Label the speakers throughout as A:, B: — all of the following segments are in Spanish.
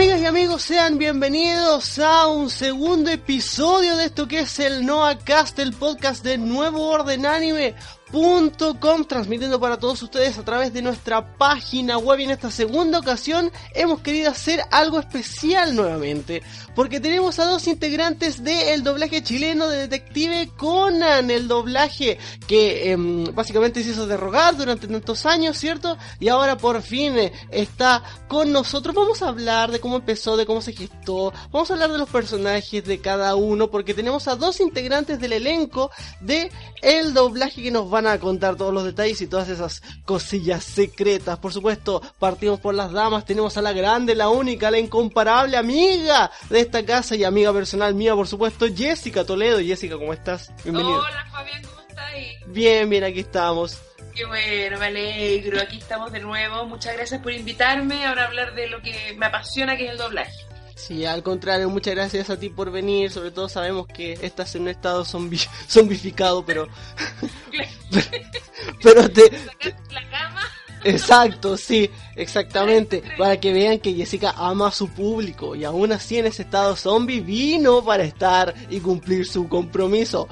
A: Amigas y amigos, sean bienvenidos a un segundo episodio de esto que es el Noah Cast, el podcast de Nuevo Orden Anime Com, transmitiendo para todos ustedes a través de nuestra página web y en esta segunda ocasión hemos querido hacer algo especial nuevamente porque tenemos a dos integrantes del doblaje chileno de Detective Conan, el doblaje que em, básicamente se hizo derrogar durante tantos años, ¿cierto? Y ahora por fin eh, está con nosotros. Vamos a hablar de cómo empezó, de cómo se gestó, vamos a hablar de los personajes de cada uno porque tenemos a dos integrantes del elenco de el doblaje que nos van a contar todos los detalles y todas esas cosillas secretas. Por supuesto, partimos por las damas. Tenemos a la grande, la única, la incomparable amiga de esta casa y amiga personal mía, por supuesto, Jessica Toledo. Jessica, ¿cómo estás?
B: Bienvenida. Hola, Fabián, ¿cómo estás?
A: Bien, bien, aquí estamos.
B: Qué bueno, me alegro. Aquí estamos de nuevo. Muchas gracias por invitarme. Ahora a hablar de lo que me apasiona, que es el doblaje.
A: Sí, al contrario, muchas gracias a ti por venir. Sobre todo sabemos que estás en un estado zombi zombificado, pero. pero te.
B: La cama.
A: Exacto, sí, exactamente. Para que vean que Jessica ama a su público y aún así en ese estado zombie vino para estar y cumplir su compromiso.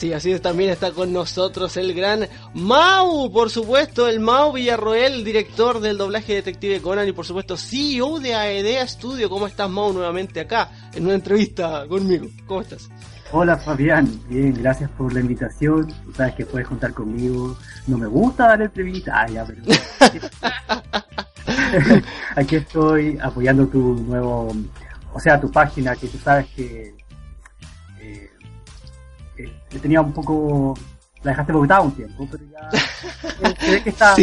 A: Sí, así es, también está con nosotros el gran Mau, por supuesto, el Mau Villarroel, director del doblaje Detective Conan y por supuesto CEO de AEDEA Studio. ¿Cómo estás, Mau, nuevamente acá en una entrevista conmigo? ¿Cómo estás?
C: Hola Fabián, bien, gracias por la invitación. sabes que puedes contar conmigo. No me gusta dar entrevistas, ah, ya, pero... Aquí estoy apoyando tu nuevo, o sea, tu página, que tú sabes que tenía un poco la dejaste botada un tiempo, pero ya se que está,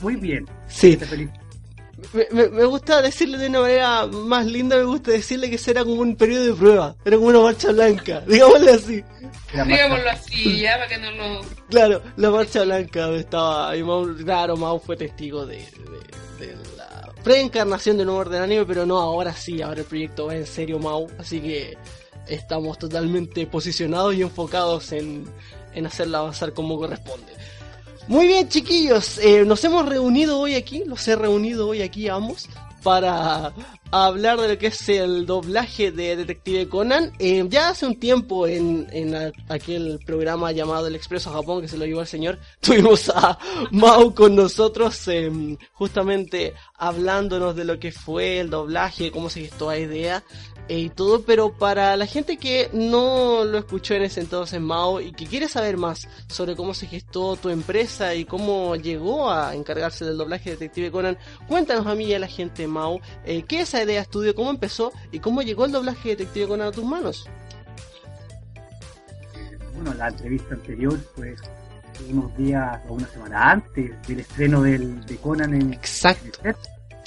C: muy bien.
A: Sí. Me, me, gusta decirle de una manera más linda, me gusta decirle que será como un periodo de prueba, era como una marcha blanca, digámosle así.
B: Digámoslo así, ya, para que no lo...
A: Claro, la marcha blanca estaba, y Mau, claro, Mau fue testigo de, de, de la preencarnación de Nuevo Orden Anime, pero no, ahora sí, ahora el proyecto va en serio, Mau, así que estamos totalmente posicionados y enfocados en, en hacerla avanzar como corresponde. Muy bien, chiquillos, eh, nos hemos reunido hoy aquí, los he reunido hoy aquí ambos para hablar de lo que es el doblaje de Detective Conan. Eh, ya hace un tiempo en, en aquel programa llamado El Expreso a Japón, que se lo llevó el señor, tuvimos a Mau con nosotros em, justamente hablándonos de lo que fue el doblaje, cómo se gestó la idea y todo, pero para la gente que no lo escuchó en ese entonces, Mao, y que quiere saber más sobre cómo se gestó tu empresa y cómo llegó a encargarse del doblaje de Detective Conan, cuéntanos a mí y a la gente, Mao, eh, ¿qué es esa idea estudio, cómo empezó y cómo llegó el doblaje de Detective Conan a tus manos?
C: Bueno, la entrevista anterior fue unos días o una semana antes del estreno del, de Conan en
A: Exacto.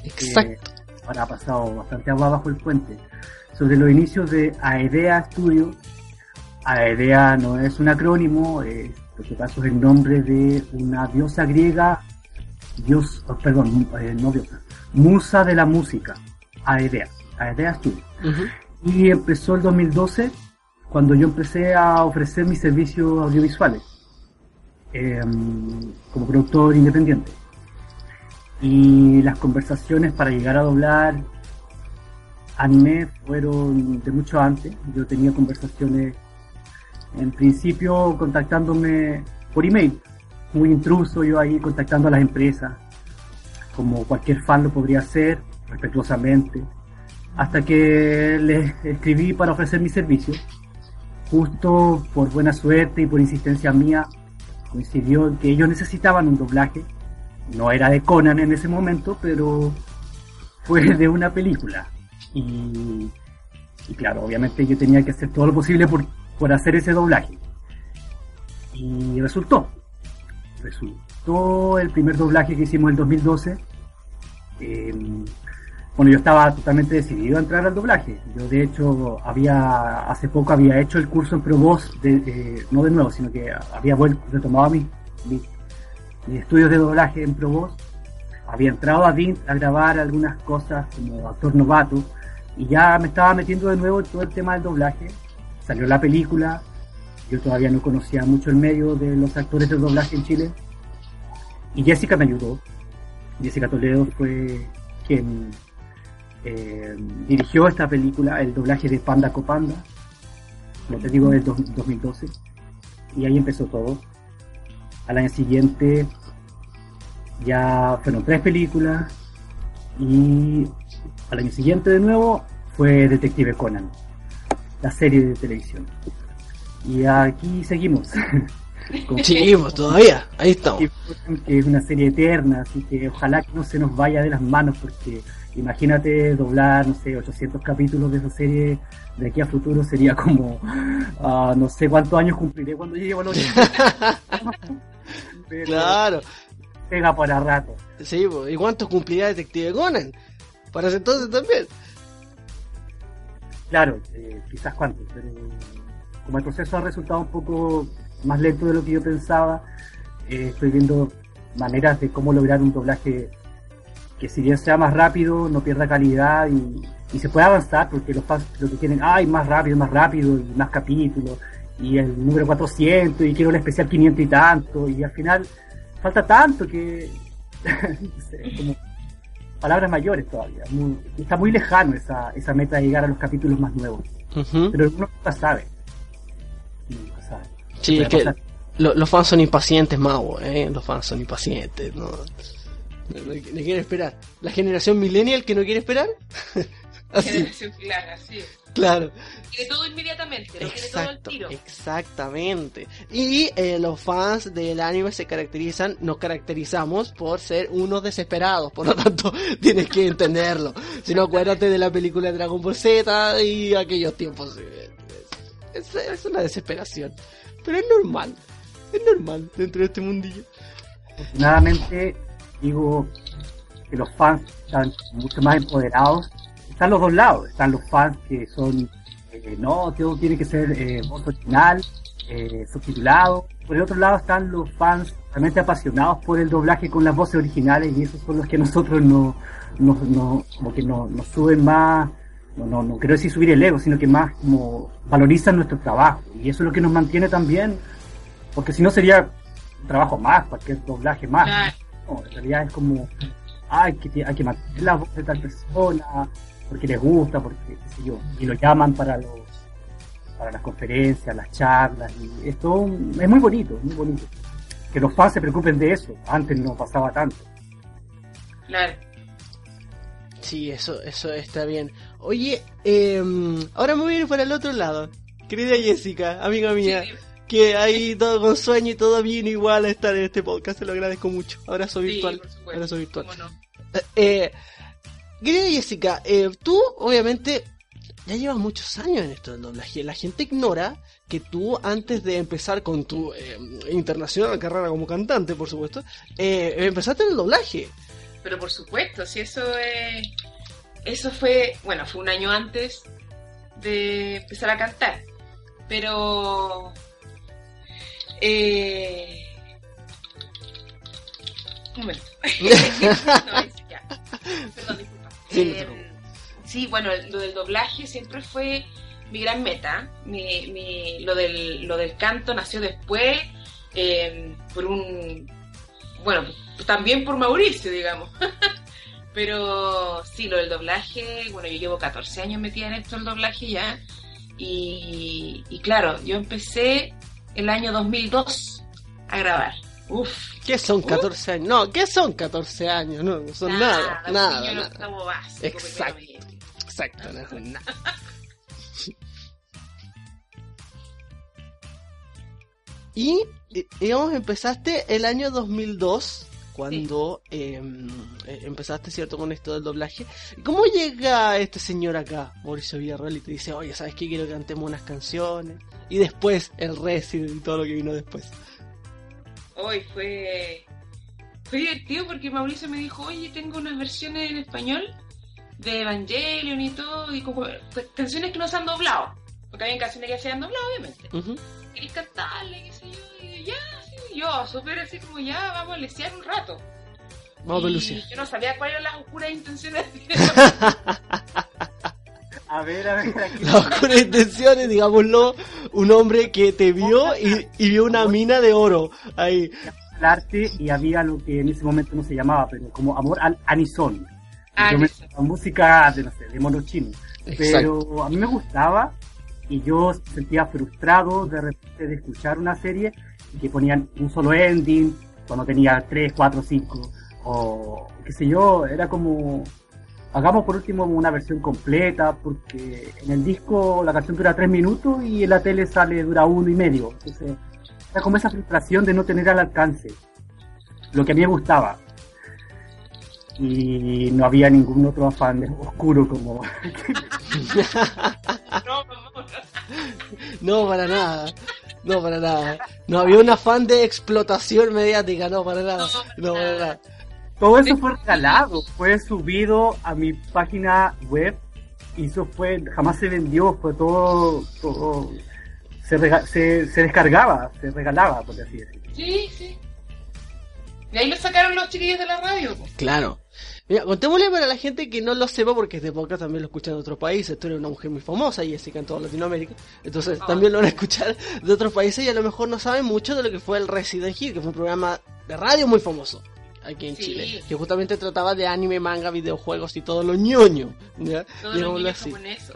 A: Exacto.
C: Ahora ha pasado bastante agua bajo el puente sobre los inicios de Aedea Studio. Aedea no es un acrónimo, eh, por si acaso es el nombre de una diosa griega, dios, oh, perdón, eh, no diosa, musa de la música, Aedea, Aedea Studio. Y empezó el 2012 cuando yo empecé a ofrecer mis servicios audiovisuales em, como productor independiente. Y las conversaciones para llegar a doblar anime fueron de mucho antes. Yo tenía conversaciones, en principio, contactándome por email. Muy intruso, yo ahí contactando a las empresas, como cualquier fan lo podría hacer, respetuosamente. Hasta que les escribí para ofrecer mi servicio. Justo por buena suerte y por insistencia mía, coincidió que ellos necesitaban un doblaje. No era de Conan en ese momento, pero fue de una película y, claro, obviamente yo tenía que hacer todo lo posible por, por hacer ese doblaje. Y resultó. Resultó el primer doblaje que hicimos en 2012. Em, bueno, yo estaba totalmente decidido a entrar al doblaje. Yo de hecho había, hace poco había hecho el curso en Pro Voz, de, no de nuevo, sino que había vuelto, retomado mis, mis, estudios de doblaje en Pro Voz. Había entrado a DINT a grabar algunas cosas como actor novato y ya me estaba metiendo de nuevo en todo el tema del doblaje. Salió la película, yo todavía no conocía mucho el medio de los actores de doblaje en Chile. Y Jessica me ayudó. Jessica Toledo fue quien eh, dirigió esta película, el doblaje de Panda Copanda, como te digo, del 2012, y ahí empezó todo. Al año siguiente ya fueron tres películas, y al año siguiente de nuevo fue Detective Conan, la serie de televisión. Y aquí seguimos.
A: Seguimos todavía, ahí estamos.
C: Que es una serie eterna, así que ojalá que no se nos vaya de las manos, porque imagínate doblar, no sé, 800 capítulos de esa serie de aquí a futuro sería como, uh, no sé cuántos años cumpliré cuando llegue a los
A: Claro.
C: Pega para rato.
A: Sí, ¿y cuántos cumplirá Detective Conan? Para ese entonces también.
C: Claro, eh, quizás cuántos, pero como el proceso ha resultado un poco más lento de lo que yo pensaba, eh, estoy viendo maneras de cómo lograr un doblaje que si bien sea más rápido, no pierda calidad y, se pueda avanzar, porque los fans lo que quieren, ay, más rápido, más rápido, y más capítulos, y el número 400, y quiero el especial 500 y tanto, y al final falta tanto que... como palabras mayores todavía. está muy lejano esa, esa meta de llegar a los capítulos más nuevos. Pero uno nunca sabe.
A: Sí, es que los fans son impacientes, Mau, ¿eh? Los fans son impacientes, ¿no? No, quiere esperar. La generación millennial que no quiere esperar.
B: Generación claro, sí.
A: Claro.
B: Quiere todo inmediatamente, no quiere todo al tiro.
A: Exactamente. Y eh, los fans del anime se caracterizan, nos caracterizamos por ser unos desesperados, por lo tanto tienes que entenderlo. Si no, acuérdate de la película de Dragon Ball Z y aquellos tiempos. Es, es una desesperación. Pero es normal, es normal dentro de este mundillo.
C: Afortunadamente, digo que los fans están mucho más empoderados. Están los dos lados, están los fans que son, eh, no, todo tiene que ser eh, voz original, eh, subtitulado. Por el otro lado están los fans realmente apasionados por el doblaje con las voces originales y esos son los que nosotros no, no, no como que nos suben más no, no, no quiero decir subir el ego, sino que más como valorizan nuestro trabajo. Y eso es lo que nos mantiene también, porque si no sería un trabajo más, cualquier doblaje más. No, en realidad es como, hay que, hay que mantener la voz de tal persona, porque les gusta, porque, qué sé yo, y lo llaman para los para las conferencias, las charlas, y esto es muy bonito, muy bonito. Que los fans se preocupen de eso, antes no pasaba tanto.
B: Claro.
A: Sí, eso, eso está bien. Oye, eh, ahora me voy a ir para el otro lado. Querida Jessica, amiga mía, que ahí todo con sueño y todo bien igual a estar en este podcast, se lo agradezco mucho. Abrazo virtual. Abrazo virtual. Eh, eh, querida Jessica, eh, tú obviamente ya llevas muchos años en esto del doblaje. La gente ignora que tú antes de empezar con tu eh, internacional carrera como cantante, por supuesto, eh, empezaste en el doblaje.
B: Pero por supuesto, si eso es... Eso fue, bueno, fue un año antes de empezar a cantar. Pero... Eh... Un momento. no, ya. Perdón, disculpa. Eh, sí, bueno, lo del doblaje siempre fue mi gran meta. Mi, mi, lo, del, lo del canto nació después eh, por un... Bueno, también por Mauricio, digamos. Pero sí, lo del doblaje, bueno, yo llevo 14 años metida en esto, el doblaje ya. Y, y claro, yo empecé el año 2002 a grabar. Uf.
A: ¿Qué son 14 años? No, ¿qué son 14 años? No, no son nada, nada. nada, Exacto. Exacto, no son nada. y, digamos, empezaste el año 2002 cuando em, eh, empezaste, ¿cierto?, con esto del doblaje. ¿Cómo llega este señor acá, Mauricio Villarreal, y te dice, oye, ¿sabes qué? Quiero que cantemos unas canciones. Y después el Resident y todo lo que vino después.
B: Hoy fue, fue divertido porque Mauricio me dijo, oye, tengo unas versiones en español de Evangelion y todo, y como pues, canciones que no se han doblado. Porque había canciones que se han doblado, obviamente. Uh cantarle, qué sé yo, y ya, yo, súper así como ya, vamos a lesear un rato.
A: Vamos a Lucia.
B: Yo no sabía cuáles eran las oscuras intenciones.
C: a ver, a ver.
A: Las oscuras intenciones, digámoslo, un hombre que te vio y, y vio una mina de oro ahí.
C: El arte y había lo que en ese momento no se llamaba, pero como amor al anisón. Yo me música de, no sé, de mono chino. Pero a mí me gustaba y yo sentía frustrado de repente de escuchar una serie que ponían un solo ending cuando tenía 3, 4, 5 o qué sé yo, era como hagamos por último una versión completa porque en el disco la canción dura 3 minutos y en la tele sale dura uno y medio. Entonces, era como esa frustración de no tener al alcance lo que a mí me gustaba. Y no había ningún otro afán oscuro como
A: no para nada. No para nada. No había un afán de explotación mediática no para nada. No para nada
C: todo eso fue regalado fue subido a mi página web y eso fue jamás se vendió fue todo todo se, se, se descargaba se regalaba por así decirlo
B: sí sí y ahí lo sacaron los chiquillos de la radio.
A: Claro. Mira, contémosle para la gente que no lo sepa, porque este podcast también lo escuchan en otros países. Tú eres una mujer muy famosa, Jessica, en toda Latinoamérica. Entonces ah. también lo van a escuchar de otros países y a lo mejor no saben mucho de lo que fue el Resident Evil, que fue un programa de radio muy famoso aquí en Chile, que justamente trataba de anime, manga, videojuegos y todo lo ñoño.
B: ¿ya? Todo lo ñoño japonés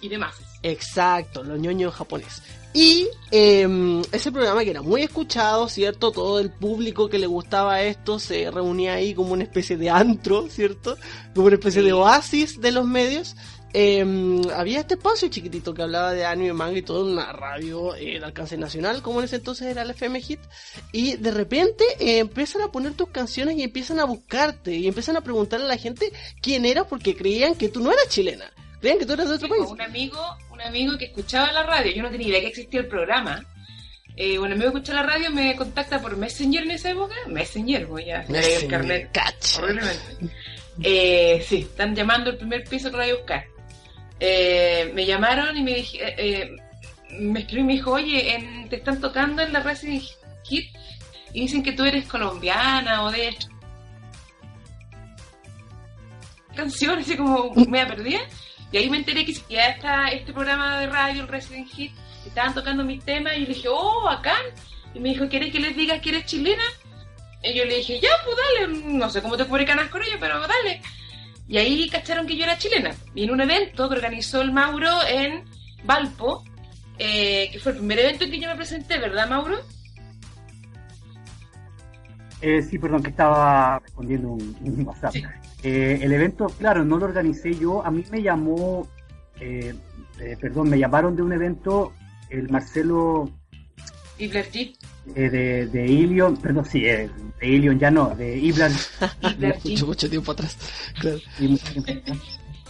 B: y demás.
A: Exacto, lo ñoño japonés. Y em, ese programa que era muy escuchado, ¿cierto? Todo el público que le gustaba esto se reunía ahí como una especie de antro, ¿cierto? Como una especie de oasis de los medios. Em, había este espacio chiquitito que hablaba de anime, manga y todo en una radio eh, de alcance nacional, como en ese entonces era el FM Hit. Y de repente eh, empiezan a poner tus canciones y empiezan a buscarte y empiezan a preguntarle a la gente quién era porque creían que tú no eras chilena. Creían que tú eras de otro país.
B: Un amigo un amigo que escuchaba la radio, yo no tenía idea que existía el programa. Eh, un amigo que escucha la radio me contacta por Messenger en esa época. Messenger, voy a
A: el carnet.
B: Eh, sí, están llamando el primer piso que lo voy a buscar. Eh, me llamaron y me dije, eh, me escribió y me dijo, oye, en, te están tocando en la Resident Kit y dicen que tú eres colombiana o de canciones, así como me perdida. Y ahí me enteré que ya está este programa de radio, el Resident Hit, estaban tocando mis temas y le dije, oh, bacán. Y me dijo, ¿quieres que les digas que eres chilena? Y yo le dije, ya, pues dale, no sé cómo te puede canas con ella, pero dale. Y ahí cacharon que yo era chilena. Y en un evento que organizó el Mauro en Valpo, eh, que fue el primer evento en que yo me presenté, ¿verdad, Mauro?
C: Eh, sí, perdón, que estaba respondiendo un, WhatsApp. Eh, el evento, claro, no lo organicé yo. A mí me llamó, eh, eh, perdón, me llamaron de un evento el Marcelo.
B: Iblerti.
C: de, de Ilion, perdón, sí, de Ilion ya no, de Iblan.
A: mucho, mucho tiempo atrás.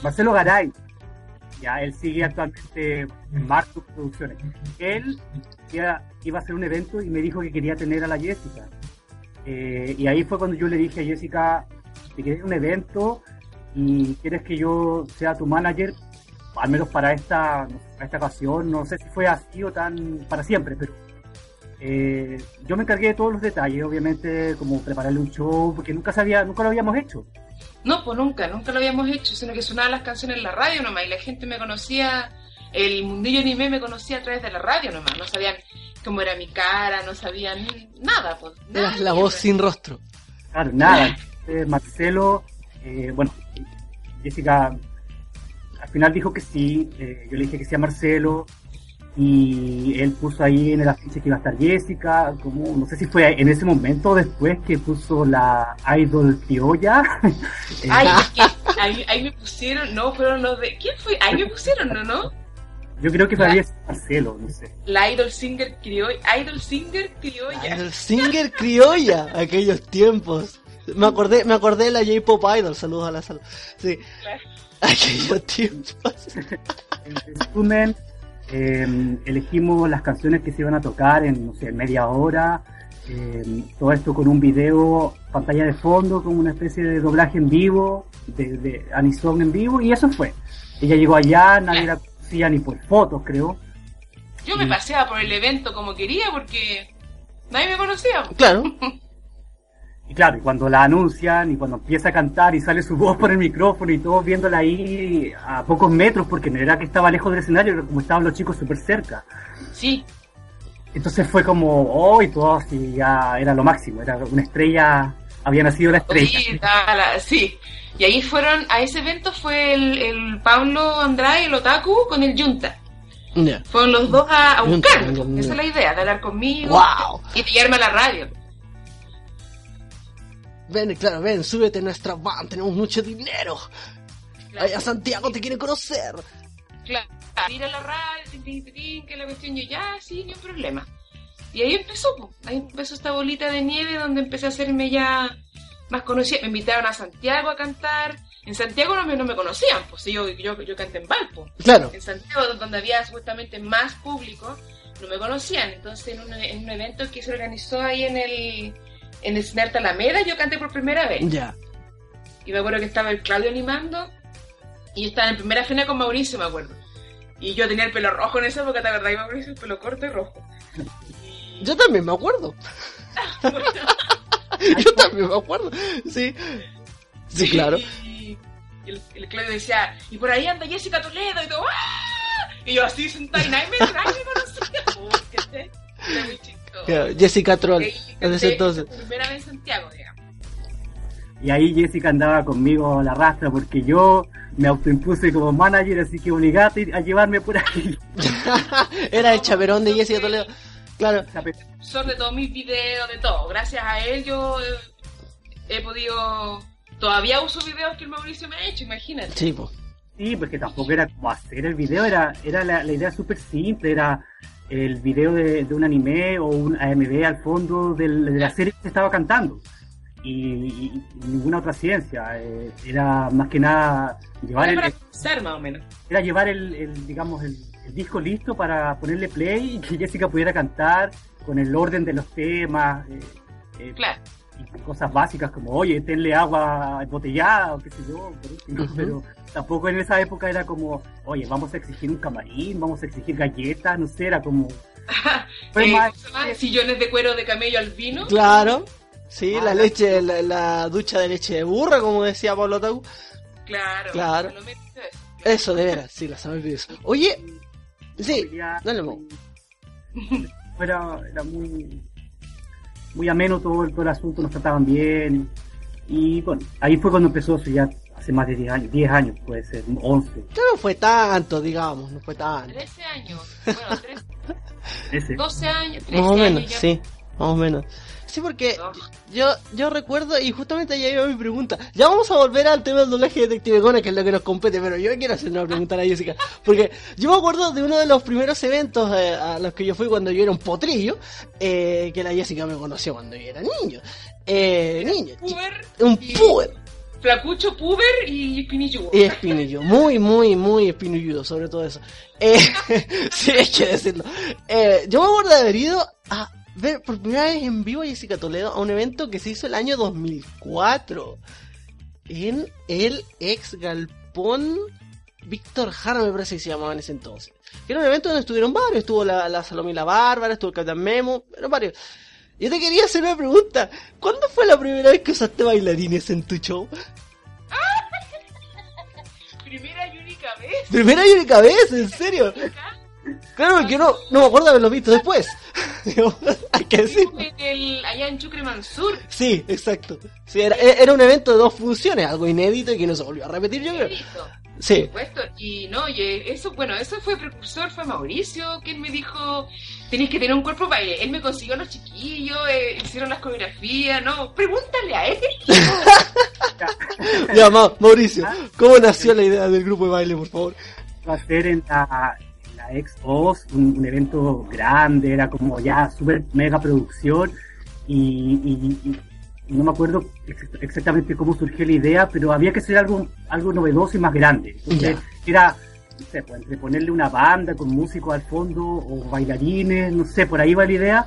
C: Marcelo Garay, ya él sigue actualmente en Marcos Producciones. Él iba, iba a hacer un evento y me dijo que quería tener a la Jessica. y ahí fue cuando yo le dije a Jessica, si quieres un evento y quieres que yo sea tu manager, al menos para esta, esta ocasión, no sé si fue así o tan para siempre, pero eh, yo me encargué de todos los detalles, obviamente, como prepararle un show, porque nunca sabía, nunca lo habíamos hecho.
B: No, pues nunca, nunca lo habíamos hecho, sino que sonaban las canciones en la radio nomás y la gente me conocía, el mundillo anime me conocía a través de la radio nomás, no sabían cómo era mi cara, no sabían nada. Pues,
A: la voz sin rostro.
C: Claro, nada. Marcelo, eh, bueno, Jessica al final dijo que sí, eh, yo le dije que sí a Marcelo y él puso ahí en el afiche que iba a estar Jessica, como no sé si fue en ese momento o después que puso la idol criolla.
B: Ay, ahí, ahí, me pusieron, no, fueron los de, ¿quién fue? Ahí me pusieron, ¿no? no?
C: Yo creo que todavía es Marcelo, no sé.
B: La Idol Singer criolla. Idol Singer criolla.
A: Idol Singer criolla, aquellos tiempos. Me acordé, me acordé de la J-Pop Idol, saludos a la sala. Sí. Aquellos tiempos.
C: en resumen, em, elegimos las canciones que se iban a tocar en, no sé, media hora. Em, todo esto con un video, pantalla de fondo, con una especie de doblaje en vivo, de, de Anison en vivo, y eso fue. Ella llegó allá, nadie la conocía ni por fotos, creo.
B: Yo me paseaba por el evento como quería porque nadie me conocía.
A: Claro.
C: Y claro, y cuando la anuncian y cuando empieza a cantar y sale su voz por el micrófono y todos viéndola ahí a pocos metros, porque no era que estaba lejos del escenario, era como estaban los chicos súper cerca.
B: Sí.
C: Entonces fue como, oh, y todo así ya era lo máximo, era una estrella había nacido la estrella.
B: Sí, y ahí fueron, a ese evento fue el, el Pablo Andrade, el Otaku, con el Junta. Fueron los dos a, buscar. Esa es la idea, de hablar conmigo y de llevarme a la radio.
A: Ven, claro, ven, súbete a nuestra van, tenemos mucho dinero. Claro. Santiago te quiere conocer.
B: Claro, ir a la radio, que la cuestión yo ya, sí, ni un problema. Y ahí empezó, ahí empezó esta bolita de nieve donde empecé a hacerme ya más conocida. Me invitaron a Santiago a cantar. En Santiago no me, no me conocían, pues yo, yo, yo canté en Valpo.
A: Claro.
B: En Santiago, donde había supuestamente más público, no me conocían. Entonces, en un, en un evento que se organizó ahí en el, en el Cine Alameda, yo canté por primera vez.
A: Ya.
B: Y me acuerdo que estaba el Claudio animando y yo estaba en primera fila con Mauricio, me acuerdo. Y yo tenía el pelo rojo en esa época, ¿te acordás, Mauricio? El pelo corto y rojo.
A: Yo también me acuerdo. yo también me acuerdo. Sí. Sí, claro.
B: Y el, el, Claudio decía, y por ahí anda Jessica Toledo y todo. ¡Ah! Y yo así sentada y nadie me, nadie me conocía. Oh, que era muy
A: Jessica Troll, desde entonces.
B: Primera vez en Santiago, digamos.
C: Y ahí Jessica andaba conmigo a la rastra porque yo me autoimpuse como manager, así que obligaste a llevarme por aquí.
A: Era el chaperón de Jessica Toledo. Claro.
B: Son de todos mis videos, de todo. Gracias a él yo he podido... Todavía uso videos que el Mauricio me ha hecho, imagínate.
A: Sí, pues.
C: Sí, porque tampoco era como hacer el video, era, era la, idea súper simple, era el video de, un anime o un AMV al fondo de la serie que se estaba cantando y, ninguna otra ciencia. Eh, era más que nada llevar
B: el, ser, más o menos.
C: Era llevar el, digamos, el, disco listo para ponerle play y que Jessica pudiera cantar con el orden de los temas. Eh,
B: eh, claro.
C: Y cosas básicas como, oye, tenle agua embotellada o qué sé yo, pero tampoco en esa época era como, oye, vamos a exigir un camarín, vamos a exigir galletas, no sé, era como...
B: sillones de cuero de camello al vino.
A: Claro. Sí, ah, la leche, la, ducha de leche de burra, como decía Pablo Tau.
B: Claro,
A: claro. Eso, de veras, sí, la sabes Oye, sí, dale, Mo.
C: Era, era muy, muy ameno todo, todo el asunto, nos trataban bien. Y bueno, ahí fue cuando empezó eso ya hace más de 10 años, 10 años puede ser, 11.
A: no fue tanto, digamos, no fue tanto.
B: 13 años, bueno, 13, 12 años, 13
A: Más o menos,
B: años
A: sí, más o menos. Sí, porque yo, yo recuerdo, y justamente ahí iba mi pregunta. Ya vamos a volver al tema del doblaje de Detective Conan, que es lo que nos compete, pero yo quiero hacer una pregunta a Jessica. Porque yo me acuerdo de uno de los primeros eventos eh, a los que yo fui cuando yo era un potrillo, eh, que la Jessica me conoció cuando yo era niño. Eh, niño. un puber.
B: Flacucho, puber y espinilludo.
A: Y espinilludo. Muy, muy, muy espinilludo, sobre todo eso. Eh, sí, hay que decirlo. Eh, yo me acuerdo de haber ido a ver por primera vez en vivo a Jessica Toledo a un evento que se hizo el año 2004 en el ex galpón Víctor Jara, me parece que se llamaba en ese entonces. Era un evento donde estuvieron varios, estuvo la, la Salomila Bárbara, estuvo el Capitán Memo, eran varios. Yo te quería hacer una pregunta. ¿Cuándo fue la primera vez que usaste bailarines en tu show?
B: Primera y única vez.
A: Primera y única vez, en serio. Claro, que no, no me acuerdo de haberlo visto después.
B: Hay que decir. allá en Chucre Mansur.
A: Sí, exacto. Sí, era, era un evento de dos funciones, algo inédito y que no se volvió a repetir, yo creo. Sí.
B: Por supuesto. Y no, y eso, bueno, eso fue precursor, fue Mauricio, quien me dijo, tenéis que tener un cuerpo para Él me consiguió a los chiquillos, eh, hicieron las coreografías, no, pregúntale a él.
A: ya, Mauricio, ¿cómo nació la idea del grupo de baile, por favor?
C: Va a ser en la ex un, evento grande, era como ya súper mega producción y, no me acuerdo exactamente cómo surgió la idea, pero había que hacer algo, algo novedoso y más grande. Entonces era, no sé, pues, entre ponerle una banda con músicos al fondo o bailarines, no sé, por ahí va la idea.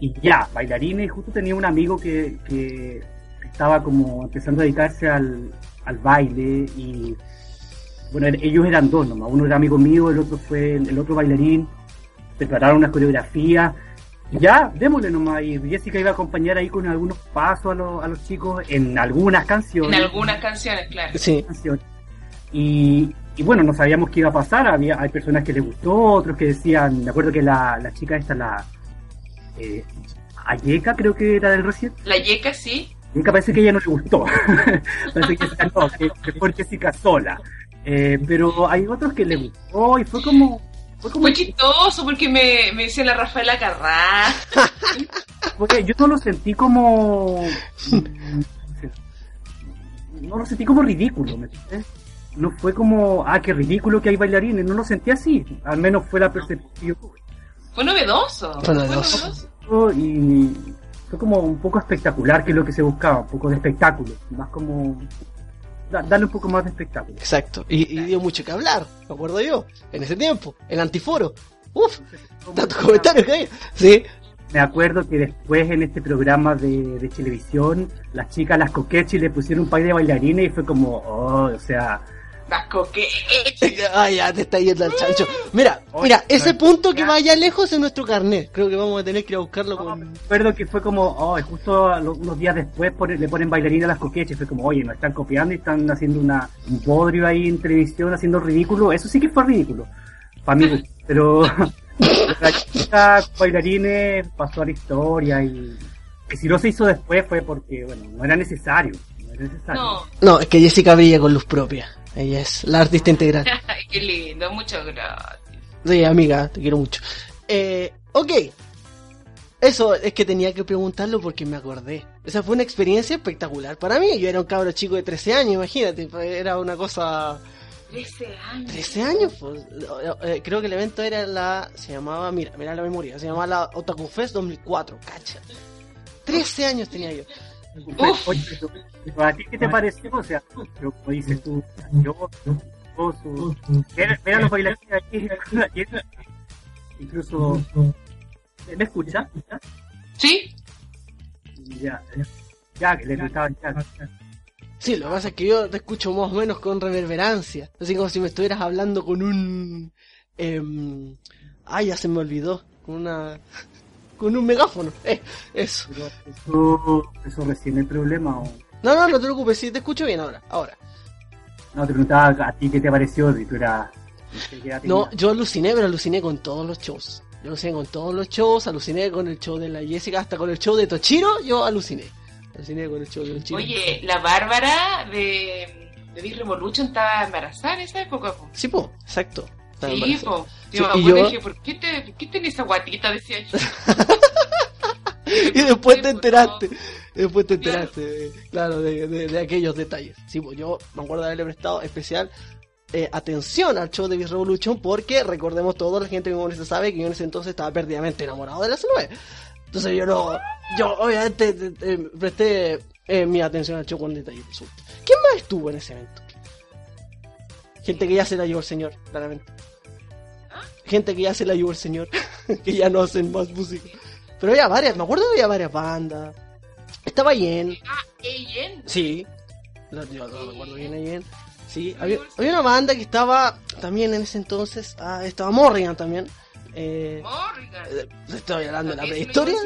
C: Y ya, bailarines, justo tenía un amigo que, que estaba como empezando a dedicarse al, al baile y bueno, ellos eran dos nomás, uno era amigo mío, el otro fue el, otro bailarín, prepararon una coreografía, ya, démosle nomás, y Jessica iba a acompañar ahí con algunos pasos a, los, a los chicos en algunas canciones.
B: En algunas canciones, claro.
A: Sí.
C: Y, y, bueno, no sabíamos qué iba a pasar, había hay personas que les gustó, otros que decían, me acuerdo que la, chica esta, la... Eh, Ayeka creo que era del recién.
B: La Ayeka, sí.
C: Nunca parece que a ella no le gustó. parece que, no, que, que fue Jessica sola. Eh, pero hay otros que le gustó y fue como...
B: Fue, como... fue chistoso porque me, me dice la Rafaela Carrá.
C: porque yo no lo sentí como... No lo sentí como ridículo, ¿me entiendes? No fue como, ah, qué ridículo que hay bailarines, no lo sentí así, al menos fue la percepción.
B: Fue novedoso.
A: Fue novedoso.
C: Y fue como un poco espectacular, que es lo que se buscaba, un poco de espectáculo, más como darle un poco más de espectáculo.
A: Exacto, y, dio mucho que hablar, me acuerdo yo, en ese tiempo, el antiforo. Uf, tantos comentarios que hay. Sí.
C: Me acuerdo que después en este programa de, televisión, las chicas, las coqueches, le pusieron un par de bailarines y fue como, oh, o sea,
A: Ay, ya te está yendo al chancho. Mira, mira, ese punto que vaya lejos es nuestro carnet. Creo que vamos a tener que ir a buscarlo con.
C: Recuerdo que fue como, oh, justo unos días después le ponen bailarina a las coqueches. Fue como, oye, nos están copiando y están haciendo una, un bodrio ahí en televisión haciendo ridículo. Eso sí que fue ridículo. Para mí, pero la chica bailarines pasó a la historia y que si no se hizo después fue porque, bueno, no era necesario. No, era necesario.
A: no. no es que Jessica brilla con luz propia. Ella es la artista integral.
B: Qué lindo, muchas gracias.
A: Sí, amiga, te quiero mucho. Eh, ok. Eso es que tenía que preguntarlo porque me acordé. Esa fue una experiencia espectacular para mí. Yo era un cabro chico de 13 años, imagínate. Era una cosa...
B: 13 años.
A: 13 años, pues. Eh, creo que el evento era la. Se llamaba. Mira, mira la memoria. Se llamaba la Otaku Fest 2004. Cacha. 13 años tenía yo.
C: Oye, ¿a ti qué te pareció? O sea, como dices tú, yo, yo, su... Mira, los bailarines aquí, incluso... ¿Me escucha?
B: Sí.
C: Ya, ya, que le gustaban ya.
A: Sí, lo que pasa es que yo te escucho más o menos con reverberancia. Así como si me estuvieras hablando con un... Eh, ay, ya se me olvidó. Con una con un megáfono. Eh, eso.
C: eso. ¿Eso recién el problema o...?
A: No, no, no te preocupes, sí, te escucho bien ahora. ahora.
C: No, te preguntaba a ti qué te pareció, si tú eras...
A: No, yo aluciné, pero aluciné con todos los shows. Yo aluciné con todos los shows, aluciné con el show de la Jessica, hasta con el show de Tochiro, yo aluciné. Aluciné con el show de Tochiro.
B: Oye, la Bárbara de, de Big Revolution estaba embarazada en esa época,
A: Sí, po, exacto.
B: Sí, po. Yo, y yo... dije, ¿por qué, te, ¿por qué tenés esa guatita? Decía yo.
A: y después te enteraste. Después te enteraste, claro, de, de, aquellos detalles. Sí, pues yo me acuerdo de haberle prestado especial eh, atención al show de Beast Revolution porque recordemos todo, la gente que se sabe que yo en ese entonces estaba perdidamente enamorado de la C9. Entonces yo no, yo obviamente presté eh, mi atención al show con detalle. ¿Quién más estuvo en ese evento? Gente que ya se la llevó el señor, claramente gente que ya se la llevó el señor, que ya no hacen más música. Pero había varias, me acuerdo que había varias bandas. Estaba Yen.
B: Ah, Yen.
A: Sí, yo no recuerdo bien Yen. Sí, había, había, una banda que estaba también en ese entonces, ah, estaba Morrigan también. Eh,
B: eh,
A: estoy hablando de la prehistoria.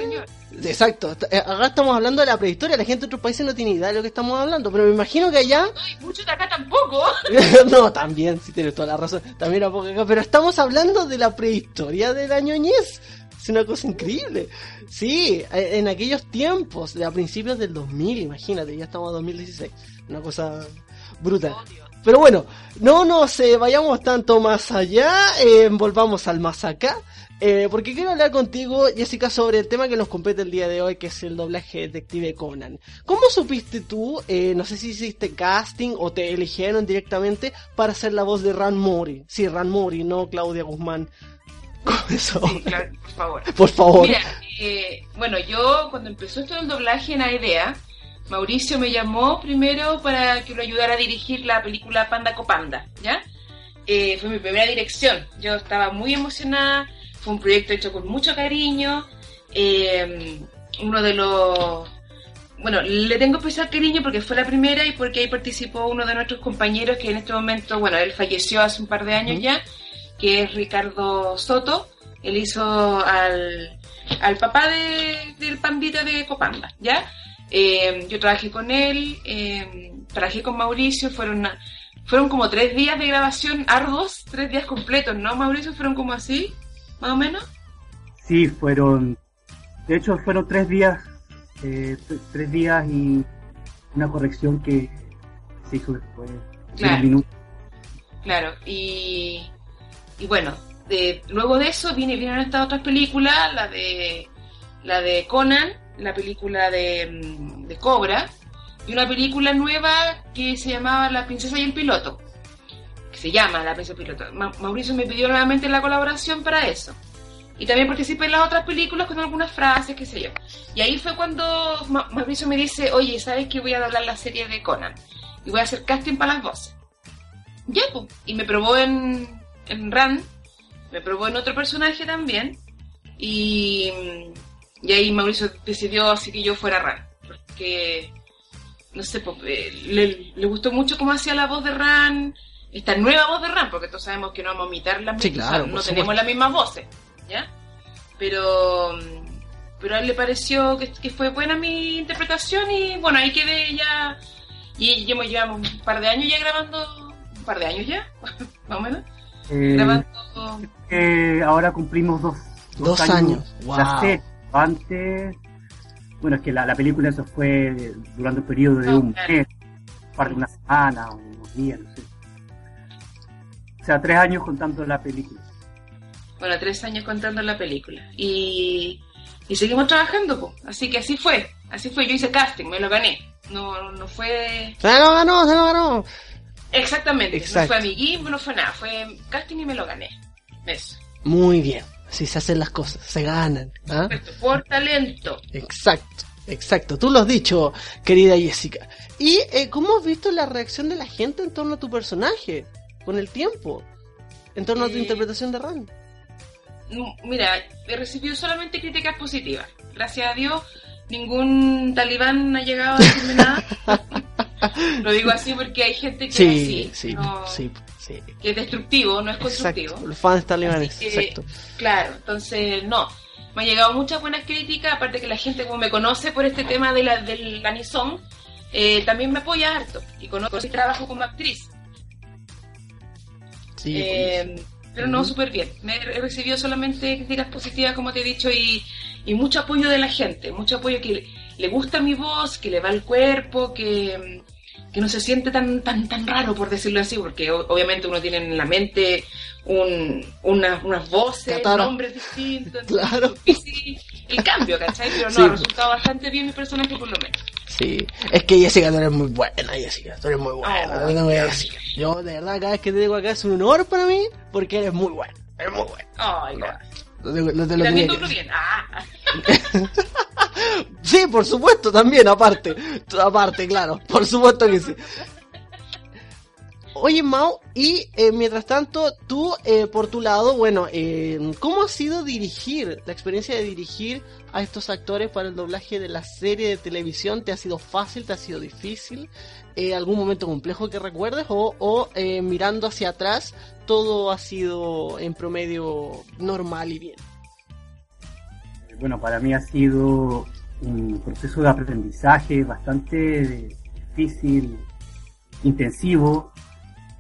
A: Exacto, eh, acá estamos hablando de la prehistoria. La gente de otros países no tiene idea de lo que estamos hablando, pero me imagino que allá.
B: No, muchos de acá tampoco.
A: no, también, sí tienes toda la razón. También a poco acá, pero estamos hablando de la prehistoria de la ñoñez. Es una cosa increíble. Sí, en aquellos tiempos, de a principios del 2000, imagínate, ya estamos en 2016. Una cosa brutal. Pero bueno, no nos eh, vayamos tanto más allá, eh, volvamos al más acá. Eh, porque quiero hablar contigo, Jessica, sobre el tema que nos compete el día de hoy, que es el doblaje Detective Conan. ¿Cómo supiste tú, no sé si hiciste casting o te eligieron directamente para ser la voz de Ran Mori? Sí, Ran Mori, no Claudia Guzmán.
B: Eso. Sí, claro, por favor.
A: Por favor.
B: Mira, bueno, yo cuando empezó esto del doblaje en idea Mauricio me llamó primero para que lo ayudara a dirigir la película Panda Copanda, ¿ya? Eh, fue mi primera dirección. Yo estaba muy emocionada, fue un proyecto hecho con mucho cariño. Eh, uno de los. Bueno, le tengo especial cariño porque fue la primera y porque ahí participó uno de nuestros compañeros que en este momento, bueno, él falleció hace un par de años ya, que es Ricardo Soto. Él hizo al, al papá de, del pandita de Copanda, ¿ya? Eh, yo trabajé con él, eh, trabajé con Mauricio, fueron, fueron como tres días de grabación arduos, tres días completos, ¿no, Mauricio? ¿Fueron como así, más o menos?
C: Sí, fueron, de hecho fueron tres días, eh, tres días y una corrección que se hizo después
B: claro. Claro, y, y bueno, de, luego de eso viene, vienen estas otras películas, la de la de Conan, la película de, mm, de Cobra, y una película nueva que se llamaba La princesa y el piloto, que se llama La princesa y el piloto. Mauricio me pidió nuevamente la colaboración para eso. Y también participé en las otras películas con algunas frases, qué sé yo. Y ahí fue cuando Mauricio me dice, oye, ¿sabes que voy a doblar la serie de Conan? Y voy a hacer casting para las voces. Ya, pues. Y me probó en, en me probó en otro personaje también. Y, y ahí Mauricio decidió así que yo fuera Ran. Porque, no sé, pues, le, le, gustó mucho cómo hacía la voz de Ran. Esta nueva voz de Ran, porque todos sabemos que no vamos a imitar las mismas, no tenemos las mismas voces. ¿ya? Pero, pero a él le pareció que, que, fue buena mi interpretación y bueno, ahí quedé ya. Y llevamos, llevamos un par de años ya grabando, un par de años ya, más o menos.
C: Eh, grabando. Eh, ahora cumplimos dos,
A: dos, años.
C: Wow. Antes, bueno, es que la, la, película eso fue durante un periodo de un mes, parte de una semana o unos días, no sé. O sea, tres años contando la película
B: bueno, tres años contando la película. Y, y seguimos trabajando, pues. Así que así fue. Así fue. Yo hice casting, me lo gané. No, no fue.
A: Se lo ganó, se lo ganó.
B: Exactamente. No fue amiguismo, no fue nada. Fue casting y me lo gané. Eso.
A: Muy bien. Así se hacen las cosas, se ganan. ¿ah?
B: Por talento.
A: Exacto. Exacto, tú lo has dicho, querida Jessica. ¿Y eh, cómo has visto la reacción de la gente en torno a tu personaje con el tiempo? En torno a tu eh, interpretación de Ran
B: mira, he recibido solamente críticas positivas. Gracias a Dios, ningún talibán ha llegado a decirme nada. Lo digo así porque hay gente que
A: sí, sí, sí,
B: que es destructivo, no es constructivo.
A: Exacto, los fans talibanes, exacto.
B: Claro, entonces no. Me han llegado muchas buenas críticas, aparte que la gente como me conoce por este tema de la, del anison, eh, también me apoya harto y conozco mi trabajo como actriz.
A: Sí, eh,
B: pero no, súper bien. Me he recibido solamente críticas positivas, como te he dicho, y, y mucho apoyo de la gente, mucho apoyo que le, gusta mi voz, que le va al cuerpo, que, que no se siente tan, tan, tan raro, por decirlo así, porque obviamente uno tiene en la mente un, unas voces, nombres distintos.
A: claro.
B: Y el cambio, ¿cachai? Pero no, ha resultado bastante bien mi personaje por lo menos.
A: Sí, es que Jessica, tú eres muy buena, Jessica, tú eres muy buena. Oh, no Yo, de verdad, cada vez que te digo acá es un honor para mí, porque eres muy buena, eres muy buena.
B: Ay.
A: No, te lo
B: También que... bien. Ah.
A: sí, por supuesto, también, aparte. Aparte, claro, por supuesto que sí. Oye, Mau, y eh, mientras tanto, tú, eh, por tu lado, bueno, eh, ¿cómo ha sido dirigir, la experiencia de dirigir a estos actores para el doblaje de la serie de televisión? ¿Te ha sido fácil, te ha sido difícil? ¿Algún momento complejo que recuerdes? ¿O, o mirando hacia atrás, todo ha sido en promedio normal y bien?
C: Bueno, para mí ha sido un proceso de aprendizaje bastante difícil, intensivo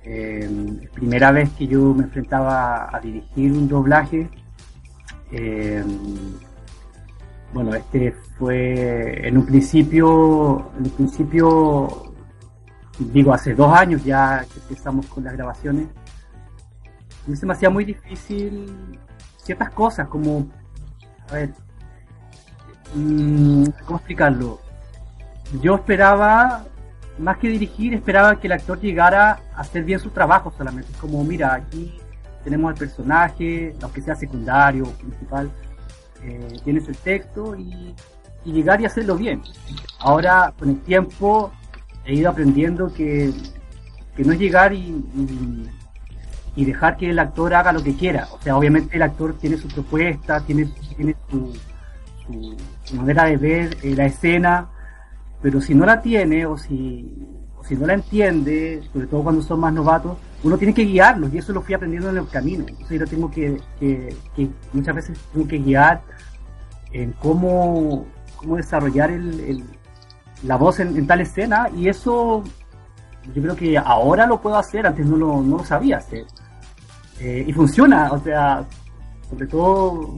C: eh, primera vez que yo me enfrentaba a dirigir un doblaje. Eh, bueno, este fue en un principio, en un principio, digo, hace dos años ya que empezamos con las grabaciones. Se me hacía muy difícil ciertas cosas, como, a ver, mm, ¿cómo explicarlo? Yo esperaba más que dirigir, esperaba que el actor llegara a hacer bien su trabajo solamente. Como, mira, aquí tenemos al personaje, aunque sea secundario o principal, eh, tienes el texto y, llegar y hacerlo bien. Ahora, con el tiempo, he ido aprendiendo que, no es llegar y, dejar que el actor haga lo que quiera. O sea, obviamente el actor tiene su propuesta, tiene, tiene su, su manera de ver eh, la escena pero si no la tiene o si, si no la entiende, sobre todo cuando son más novatos, uno tiene que guiarlos y eso lo fui aprendiendo en el camino. Entonces yo tengo que, que, muchas veces tengo que guiar en cómo, cómo desarrollar el, la voz en, tal escena y eso yo creo que ahora lo puedo hacer, antes no lo, no lo sabía hacer. Eh, y funciona, o sea, sobre todo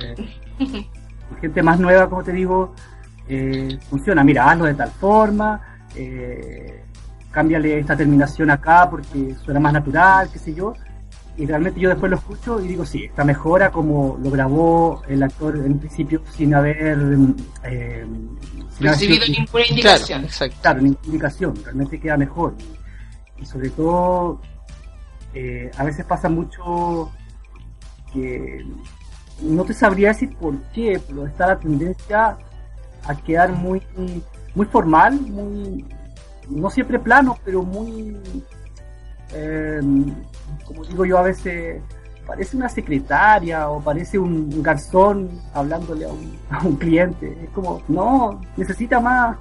C: eh, gente más nueva, como te digo, eh, funciona. Mira, hazlo de tal forma, cámbiale esta terminación acá porque suena más natural, qué sé yo. Y realmente yo después lo escucho y digo, sí, esta mejora como lo grabó el actor en principio sin haber...
B: Eh, recibido ninguna indicación.
C: Claro, ninguna indicación, realmente queda mejor. Y sobre todo, eh, a veces pasa mucho que no te sabría decir por qué, pero está la tendencia a quedar muy, muy formal, muy, no siempre plano, pero muy, eh, como digo yo a veces, parece una secretaria o parece un, garzón hablándole a un, cliente. Es como, no, necesita más,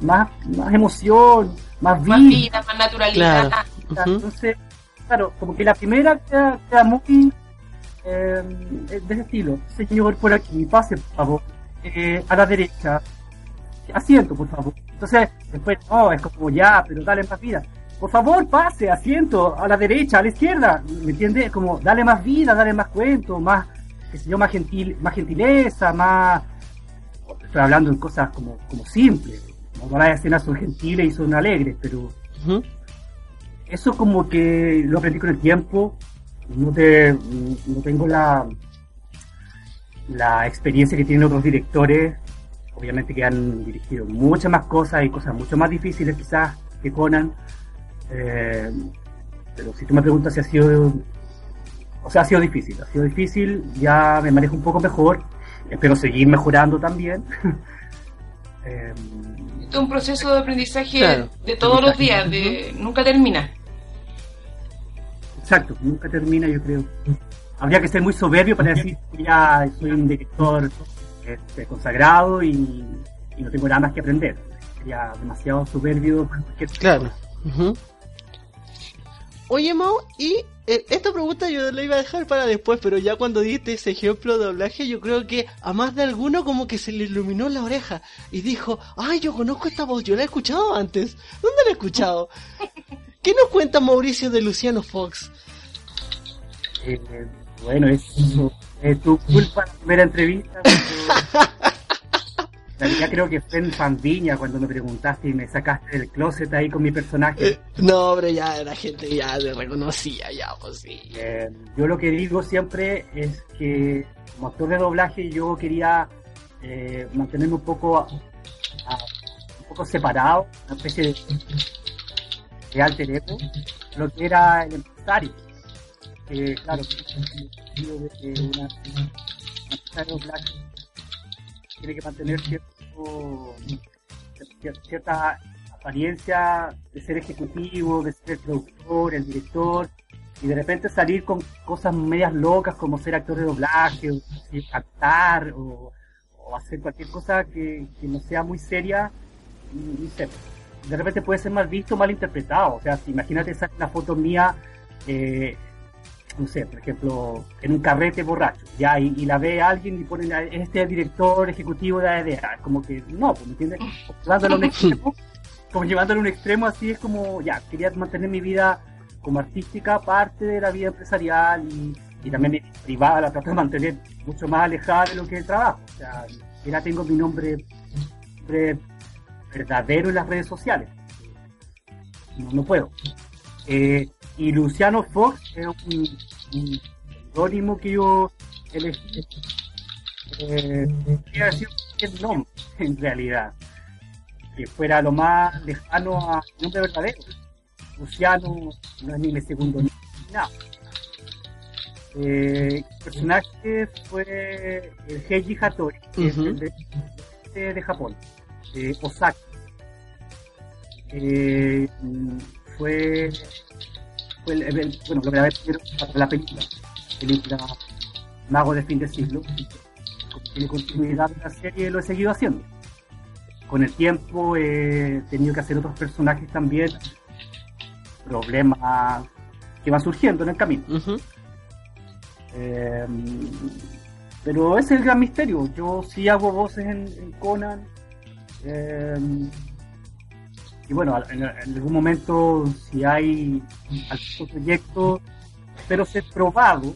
C: más, más emoción, más
B: vida, más, naturalidad.
C: Entonces, claro, como que la primera queda, muy eh, de ese estilo. Señor, por aquí, pase, por favor. Eh, a la derecha. Asiento, por favor. Entonces, después, no, es como ya, pero dale más vida. Por favor, pase, asiento, a la derecha, a la izquierda. ¿Me entiendes? Como, dale más vida, dale más cuento, más, qué sé yo, más, gentil, más gentileza, más. Estoy hablando de cosas como, como simples. No las escenas son gentiles y son alegres, pero. Eso como que lo aprendí con el tiempo no, te, no tengo la, la experiencia que tienen otros directores, obviamente que han dirigido muchas más cosas y cosas mucho más difíciles quizás que Conan. Eh, pero si tú me preguntas si ha sido, o sea, ha sido difícil, ha sido difícil, ya me manejo un poco mejor, espero seguir mejorando también.
B: eh, es un proceso de aprendizaje de todos los días, de, nunca termina.
C: Exacto, nunca termina, yo creo. Habría que ser muy soberbio para decir que ya soy un director este, consagrado y, no tengo nada más que aprender. Sería demasiado soberbio para cualquier
A: Claro. Oye, Mau, y esta pregunta yo la iba a dejar para después, pero ya cuando diste ese ejemplo de doblaje, yo creo que a más de alguno como que se le iluminó la oreja y dijo, ay, yo conozco esta voz, yo la he escuchado antes. ¿Dónde la he escuchado? ¿Qué nos cuenta Mauricio de Luciano Fox?
C: Eh, bueno, es, es tu culpa la primera entrevista. Ya creo que fue en Fandiña cuando me preguntaste y me sacaste del closet ahí con mi personaje.
A: Eh, no, hombre, ya la gente ya te reconocía, ya, pues sí.
C: Eh, yo lo que digo siempre es que como actor de doblaje yo quería mantenerme un poco, un poco separado, una especie de de alter ego, lo que era el empresario. Eh, claro, de una, una tiene que mantener cierto, cierta apariencia de ser ejecutivo, de ser el productor, el director, y de repente salir con cosas medias locas como ser actor de doblaje, o cantar, o, hacer cualquier cosa que, no sea muy seria, y, sé, de repente puede ser mal visto, mal interpretado. O sea, si imagínate esa una foto mía, eh, no sé, por ejemplo, en un carrete borracho, ya, y, la ve alguien y pone este director ejecutivo de ADA, como que no, pues, ¿me entiendes? Llevándolo a un extremo, como llevándolo a un extremo así es como, ya, quería mantener mi vida como artística parte de la vida empresarial y, también mi vida privada la trato de mantener mucho más alejada de lo que es el trabajo. O sea, ya tengo mi nombre, nombre verdadero en las redes sociales. No, puedo. Eh, y Luciano Fox es un, un que yo elegí. Eh, decir el nombre, en realidad. Que fuera lo más lejano a nombre verdadero. Luciano no es ni mi segundo ni nada. Eh, el personaje fue el Heiji Hattori, que es de, de Japón eh, Osaka. Eh, fue, fue el, bueno, lo grabé primero para la película, película Mago de fin de siglo. Tiene continuidad en la serie, lo he seguido haciendo. Con el tiempo he tenido que hacer otros personajes también, problemas que van surgiendo en el camino. eh, pero ese es el gran misterio. Yo sí hago voces en Conan, eh, y bueno, en, algún momento, si hay algún proyecto, pero ser probado,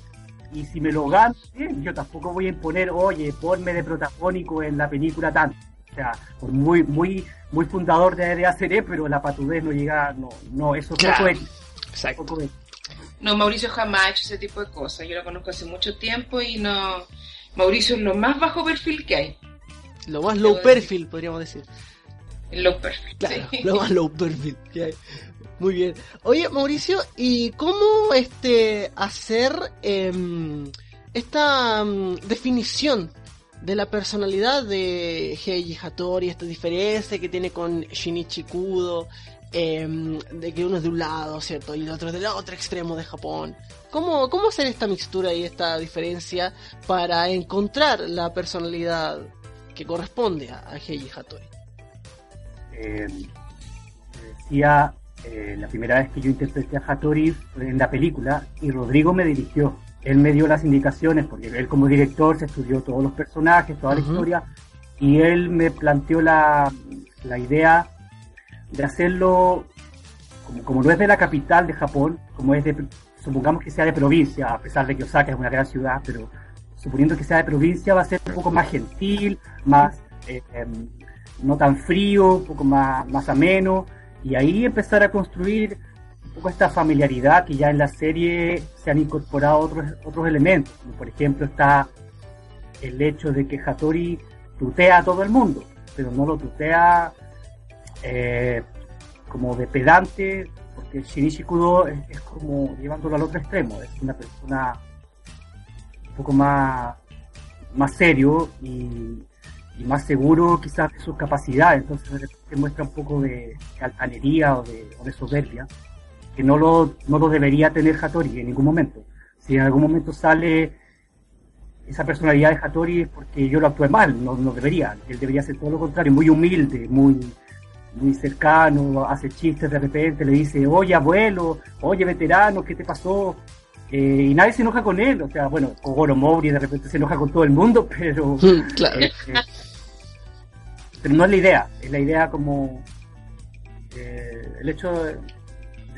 C: y si me lo gano, yo tampoco voy a imponer, oye, ponme de protagónico en la película tanto. O sea, por muy, muy, muy fundador de, de pero la patudez no llega, no, no, eso es poco
B: Exacto. No, Mauricio jamás ha hecho ese tipo de cosas. Yo lo conozco hace mucho tiempo y no. Mauricio es lo más bajo perfil que hay.
A: Lo más low perfil, podríamos decir.
B: Low.
A: Claro, lo más low perfil que hay. Muy bien. Oye, Mauricio, ¿y cómo este hacer em, esta em, definición de la personalidad de Heiji Hattori, esta diferencia que tiene con Shinichi Kudo, em, de que uno es de un lado, ¿cierto? Y el otro es del otro extremo de Japón. ¿Cómo, ¿Cómo hacer esta mixtura y esta diferencia para encontrar la personalidad que corresponde a, Heiji Hattori?
C: Eh, decía, eh, la primera vez que yo interpreté a Hattori en la película y Rodrigo me dirigió. Él me dio las indicaciones, porque él como director se estudió todos los personajes, toda la historia, y él me planteó la, la idea de hacerlo como, como no es de la capital de Japón, como es de, supongamos que sea de provincia, a pesar de que Osaka es una gran ciudad, pero suponiendo que sea de provincia va a ser un poco más gentil, más eh, em, no tan frío, un poco más, más ameno, y ahí empezar a construir un poco esta familiaridad que ya en la serie se han incorporado otros, otros elementos, como por ejemplo está el hecho de que Hattori tutea a todo el mundo, pero no lo tutea eh, como de pedante, porque Shinichi Kudo es, como llevándolo al otro extremo, es una persona un poco más, más serio y, más seguro quizás de sus capacidades, entonces se muestra un poco de altanería o de, o de soberbia que no lo, no lo debería tener Hattori en ningún momento. Si en algún momento sale esa personalidad de Hattori es porque yo lo actué mal, no, no debería. Él debería ser todo lo contrario, muy humilde, muy, muy cercano, hace chistes de repente, le dice, oye abuelo, oye veterano, ¿qué te pasó? Eh, y nadie se enoja con él, o sea, bueno, Kogoro Mori de repente se enoja con todo el mundo, pero...
A: claro. Eh,
C: pero no es la idea, es la idea como... Eh, el hecho de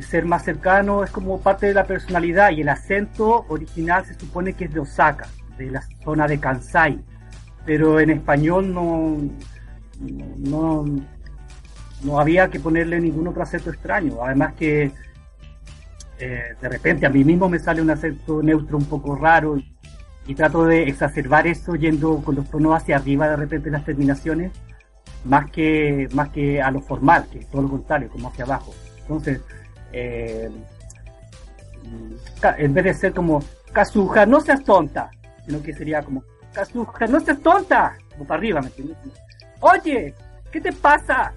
C: ser más cercano es como parte de la personalidad y el acento original se supone que es de Osaka, de la zona de Kansai, pero en español no, no, no había que ponerle ningún otro acento extraño, además que eh, de repente a mí mismo me sale un acento neutro un poco raro y, y trato de exacerbar eso yendo con los tonos hacia arriba de repente las terminaciones más que más que a lo formal que todo lo contrario como hacia abajo entonces eh, en vez de ser como Kazuha, no seas tonta, sino que sería como Kazuha, no seas tonta, como para arriba, ¿me entiendes? Oye, ¿qué te pasa?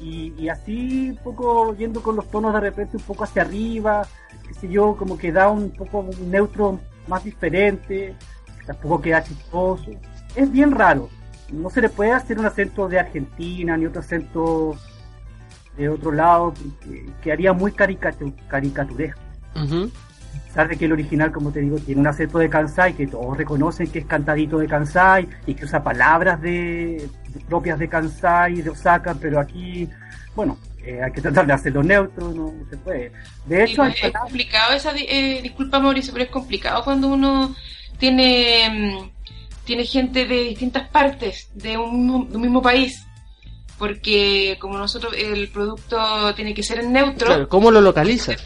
C: Y, así un poco yendo con los tonos de repente un poco hacia arriba, qué sé yo, como que da un poco un neutro más diferente, tampoco queda chistoso. Es bien raro. No se le puede hacer un acento de Argentina ni otro acento de otro lado, que, haría muy caricaturesco. Uh -huh. que el original, como te digo, tiene un acento de Kansai, que todos reconocen que es cantadito de Kansai y que usa palabras de, propias de Kansai, de Osaka, pero aquí, bueno, eh, hay que tratar de hacerlo neutro, no, se puede. De hecho,
B: es complicado esa, eh, disculpa Mauricio, pero es complicado cuando uno tiene, mm, tiene gente de distintas partes de un, de un mismo país porque como nosotros el producto tiene que ser en neutro.
A: Claro, ¿cómo lo localiza?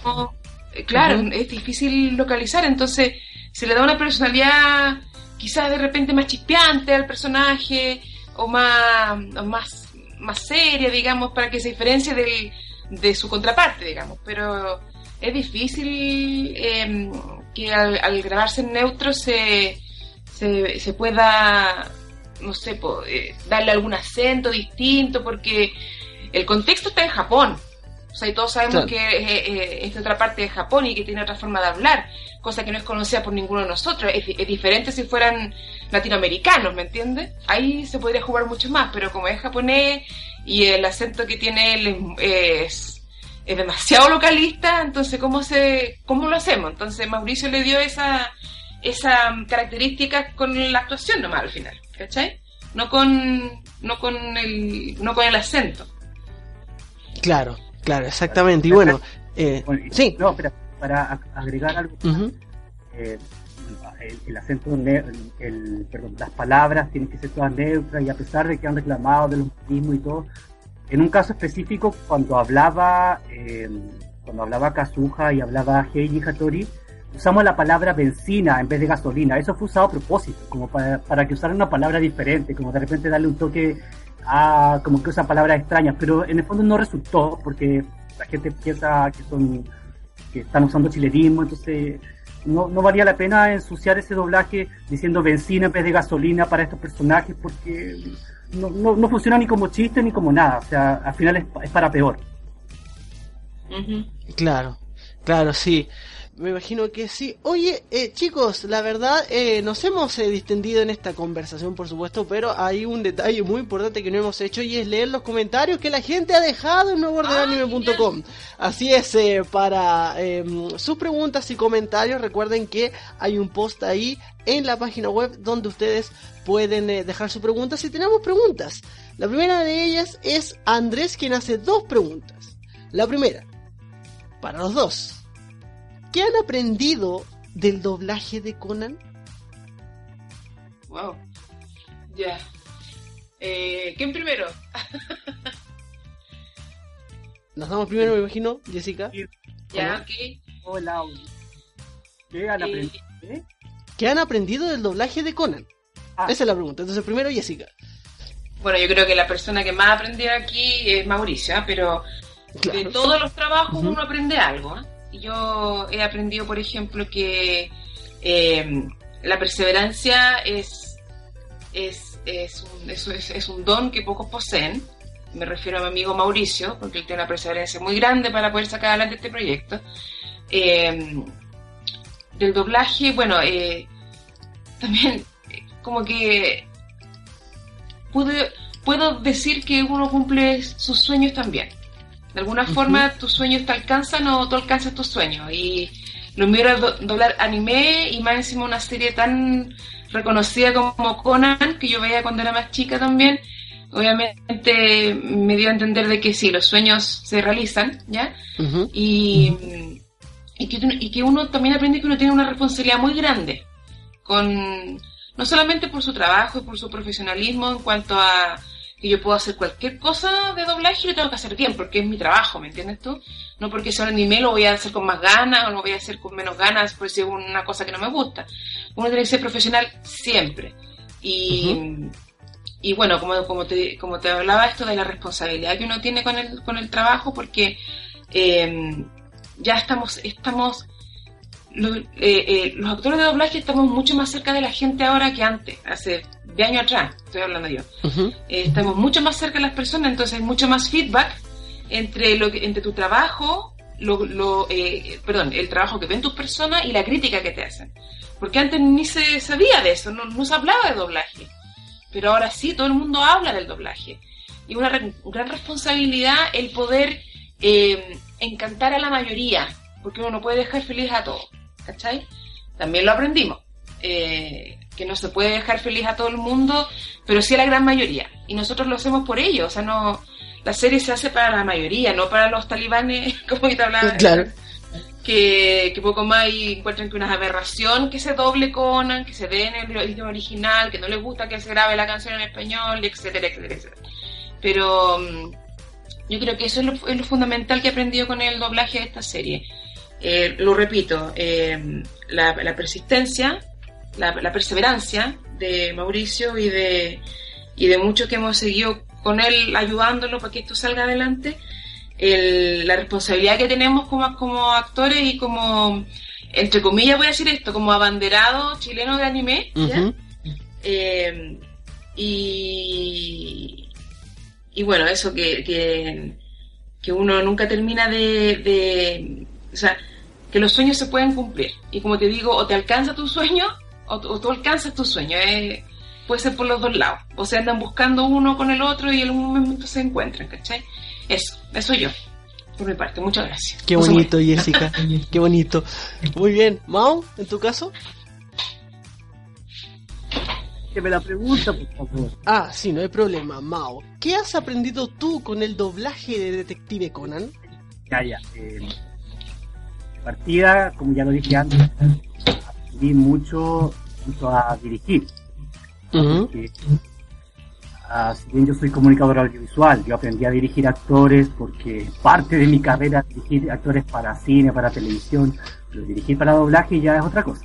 B: Eh, claro, es difícil localizar, entonces se le da una personalidad quizás de repente más chispeante al personaje o más, más, más seria, digamos, para que se diferencie del, de su contraparte, digamos, pero es difícil em, que al, grabarse en neutro se, se, se pueda no sé, eh, darle algún acento distinto, porque el contexto está en Japón. O sea, y todos sabemos que eh, eh, es de otra parte de Japón y que tiene otra forma de hablar, cosa que no es conocida por ninguno de nosotros. Es, diferente si fueran latinoamericanos, ¿me entiendes? Ahí se podría jugar mucho más, pero como es japonés y el acento que tiene él es, es demasiado localista, entonces, ¿cómo, se, ¿cómo lo hacemos? Entonces, Mauricio le dio esa, esa característica con la actuación nomás al final. ¿cachai? No con, no con, el, no con el acento.
A: Claro, claro, exactamente. Y bueno, eh, sí.
C: No, para agregar algo, eh, el, acento, el, perdón, las palabras tienen que ser todas neutras y a pesar de que han reclamado de los mismos y todo, en un caso específico, cuando hablaba, eh, cuando hablaba Kazuha y hablaba Heiji Hattori, usamos la palabra benzina en vez de gasolina. Eso fue usado a propósito, como para, para que usaran una palabra diferente, como de repente darle un toque a, como que usan palabras extrañas, pero en el fondo no resultó, porque la gente piensa que son, que están usando chilenismo, entonces no, no valía la pena ensuciar ese doblaje diciendo benzina en vez de gasolina para estos personajes, porque no, no, funciona ni como chiste ni como nada, o sea, al final es, para peor.
A: Claro, claro, sí. Me imagino que sí. Oye, eh, chicos, la verdad, eh, nos hemos eh, distendido en esta conversación, por supuesto, pero hay un detalle muy importante que no hemos hecho y es leer los comentarios que la gente ha dejado en nuevoordenanime.com. Así es, eh, para em, sus preguntas y comentarios, recuerden que hay un post ahí en la página web donde ustedes pueden dejar sus preguntas y tenemos preguntas. La primera de ellas es Andrés, quien hace dos preguntas. La primera, para los dos. ¿Qué han aprendido del doblaje de Conan?
B: Wow. Ya. Eh, ¿Quién primero?
A: Nos damos primero, me imagino, Jessica.
B: Ya, ok.
C: Hola. ¿Qué han eh, aprendido?
A: ¿Qué han aprendido del doblaje de Conan? Ah. Esa es la pregunta. Entonces, primero, Jessica.
B: Bueno, yo creo que la persona que más aprendió aquí es Mauricio, ¿eh? pero de todos los trabajos uno aprende algo. ¿eh? Yo he aprendido, por ejemplo, que eh, la perseverancia es, es, es, un, es, un don que pocos poseen. Me refiero a mi amigo Mauricio, porque él tiene una perseverancia muy grande para poder sacar adelante este proyecto. Eh, del doblaje, bueno, eh, también como que puedo decir que uno cumple sus sueños también. De alguna forma tus sueños te alcanzan o tú alcanzas tus sueños. Y lo mío era doblar anime y más encima una serie tan reconocida como Conan, que yo veía cuando era más chica también. Obviamente me dio a entender de que sí, los sueños se realizan, ¿ya? y, y, que, y que uno también aprende que uno tiene una responsabilidad muy grande con no solamente por su trabajo y por su profesionalismo en cuanto a yo puedo hacer cualquier cosa de doblaje y lo tengo que hacer bien, porque es mi trabajo, ¿me entiendes tú? No porque sea un anime lo voy a hacer con más ganas o lo voy a hacer con menos ganas por si es una cosa que no me gusta. Uno tiene que ser profesional siempre. Y, y bueno, como, como, te, como te hablaba esto de la responsabilidad que uno tiene con el, con el trabajo, porque eh, ya estamos, estamos los, eh, eh, los actores de doblaje estamos mucho más cerca de la gente ahora que antes, hace de años atrás, estoy hablando yo. Eh, estamos mucho más cerca de las personas, entonces hay mucho más feedback entre, lo que, entre tu trabajo, lo, lo perdón, el trabajo que ven tus personas y la crítica que te hacen. Porque antes ni se sabía de eso, no, no se hablaba de doblaje. Pero ahora sí, todo el mundo habla del doblaje. Y una gran responsabilidad el poder encantar a la mayoría, porque uno no puede dejar feliz a todos. ¿Cachai? También lo aprendimos. Eh, que no se puede dejar feliz a todo el mundo, pero sí a la gran mayoría. Y nosotros lo hacemos por ello, o sea, no, la serie se hace para la mayoría, no para los talibanes, como te hablaba.
A: Claro.
B: Que, que poco más y encuentran que una aberración que se doble Conan, que se den en el idioma original, que no les gusta que se grabe la canción en español, etcétera, etcétera, etcétera. Pero mm, yo creo que eso es lo, es lo fundamental que he aprendido con el doblaje de esta serie eh, lo repito, eh, la, persistencia, la, perseverancia de Mauricio y de, y de muchos que hemos seguido con él ayudándolo para que esto salga adelante, la responsabilidad que tenemos como, como actores y como, entre comillas voy a decir esto, como abanderado chileno de anime, eh, y, y bueno, eso que, que, uno nunca termina de o sea, que los sueños se pueden cumplir. Y como te digo, o te alcanza tu sueño o, tú alcanzas tu sueño. Eh, puede ser por los dos lados. O se andan buscando uno con el otro y en algún momento se encuentran, ¿cachai? Eso, eso yo. Por mi parte, muchas gracias.
A: Qué bonito, Jessica. Qué bonito. Muy bien. Mao, ¿en tu caso?
C: Que me la pregunta, por favor.
A: Ah, sí, no hay problema. Mao, ¿qué has aprendido tú con el doblaje de Detective Conan?
C: Ya, ya. Eh, partida, como ya lo dije antes, aprendí mucho, a dirigir. Ah, si bien yo soy comunicador audiovisual, yo aprendí a dirigir actores porque parte de mi carrera dirigir actores para cine, para televisión, pero dirigir para doblaje ya es otra cosa.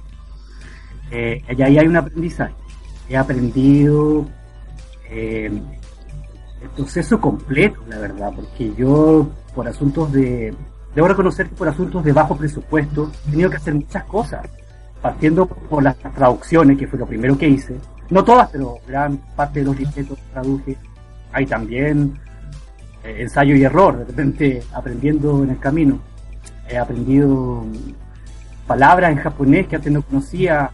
C: Eh, y ahí hay un aprendizaje. He aprendido eh, el proceso completo, la verdad, porque yo por asuntos de, debo reconocer que por asuntos de bajo presupuesto he tenido que hacer muchas cosas, partiendo por las traducciones, que fue lo primero que hice, no todas, pero gran parte de los libretos traduje, hay también eh, ensayo y error, de repente aprendiendo en el camino, he aprendido palabras en japonés que antes no conocía,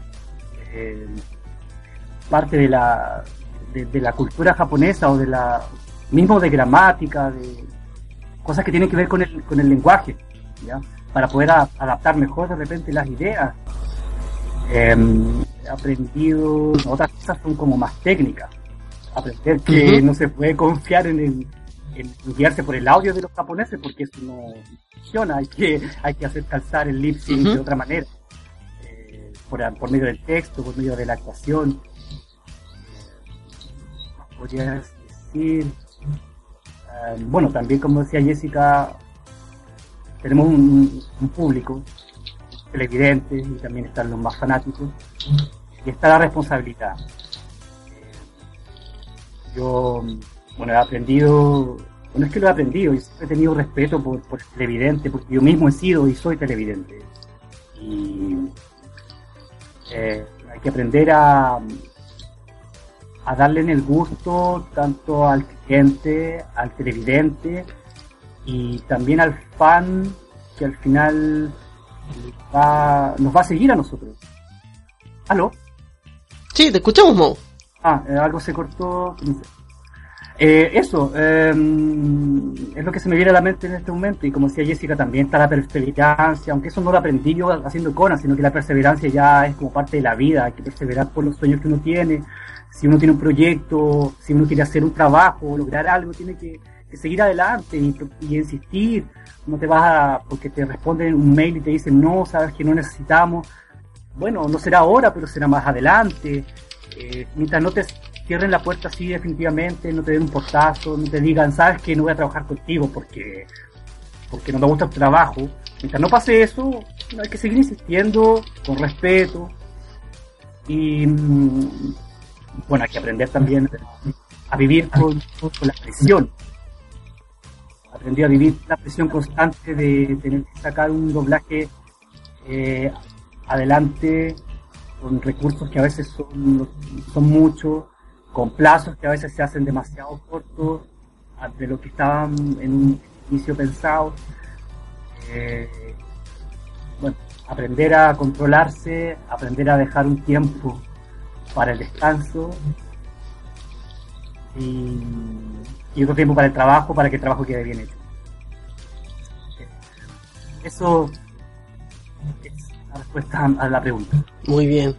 C: eh, parte de la, de, la cultura japonesa o de la mismo de gramática, de cosas que tienen que ver con el, con el lenguaje, ¿ya? para poder adaptar mejor de repente las ideas. Em, he aprendido, otras cosas son como más técnicas. Aprender que no se puede confiar en, el, en guiarse por el audio de los japoneses porque eso no funciona, hay que, hay que hacer calzar el lip sync de otra manera, eh, por, por medio del texto, por medio de la actuación podría decir. Eh, bueno, también como decía Jessica, tenemos un, público televidente y también están los más fanáticos y está la responsabilidad. Yo, bueno, he aprendido, bueno, es que lo he aprendido y he tenido respeto por, por el televidente, porque yo mismo he sido y soy televidente. Y eh, hay que aprender a, a darle en el gusto tanto al cliente, al televidente y también al fan que al final va, nos va a seguir a nosotros. ¿Aló?
A: Sí, te escuchamos, Mo.
C: Ah, eh, algo se cortó. Eh, eso, em, es lo que se me viene a la mente en este momento y como decía Jessica también está la perseverancia, aunque eso no lo aprendí yo haciendo Conan, sino que la perseverancia ya es como parte de la vida, hay que perseverar por los sueños que uno tiene, si uno tiene un proyecto, si uno quiere hacer un trabajo, lograr algo, tiene que, seguir adelante y, insistir. No te vas a, porque te responden un mail y te dicen, no, sabes que no necesitamos. Bueno, no será ahora, pero será más adelante. Eh, mientras no te cierren la puerta así definitivamente, no te den un portazo, no te digan, sabes que no voy a trabajar contigo porque, porque no me gusta tu trabajo. Mientras no pase eso, hay que seguir insistiendo con respeto. Y mm, bueno, hay que aprender también a vivir con, la presión. Aprendí a vivir la presión constante de tener que sacar un doblaje eh, adelante con recursos que a veces son, son muchos, con plazos que a veces se hacen demasiado cortos de lo que estaban en un inicio pensado. Eh, bueno, aprender a controlarse, aprender a dejar un tiempo para el descanso y, otro tiempo para el trabajo, para que el trabajo quede bien hecho. Eso es la respuesta a la pregunta.
A: Muy bien.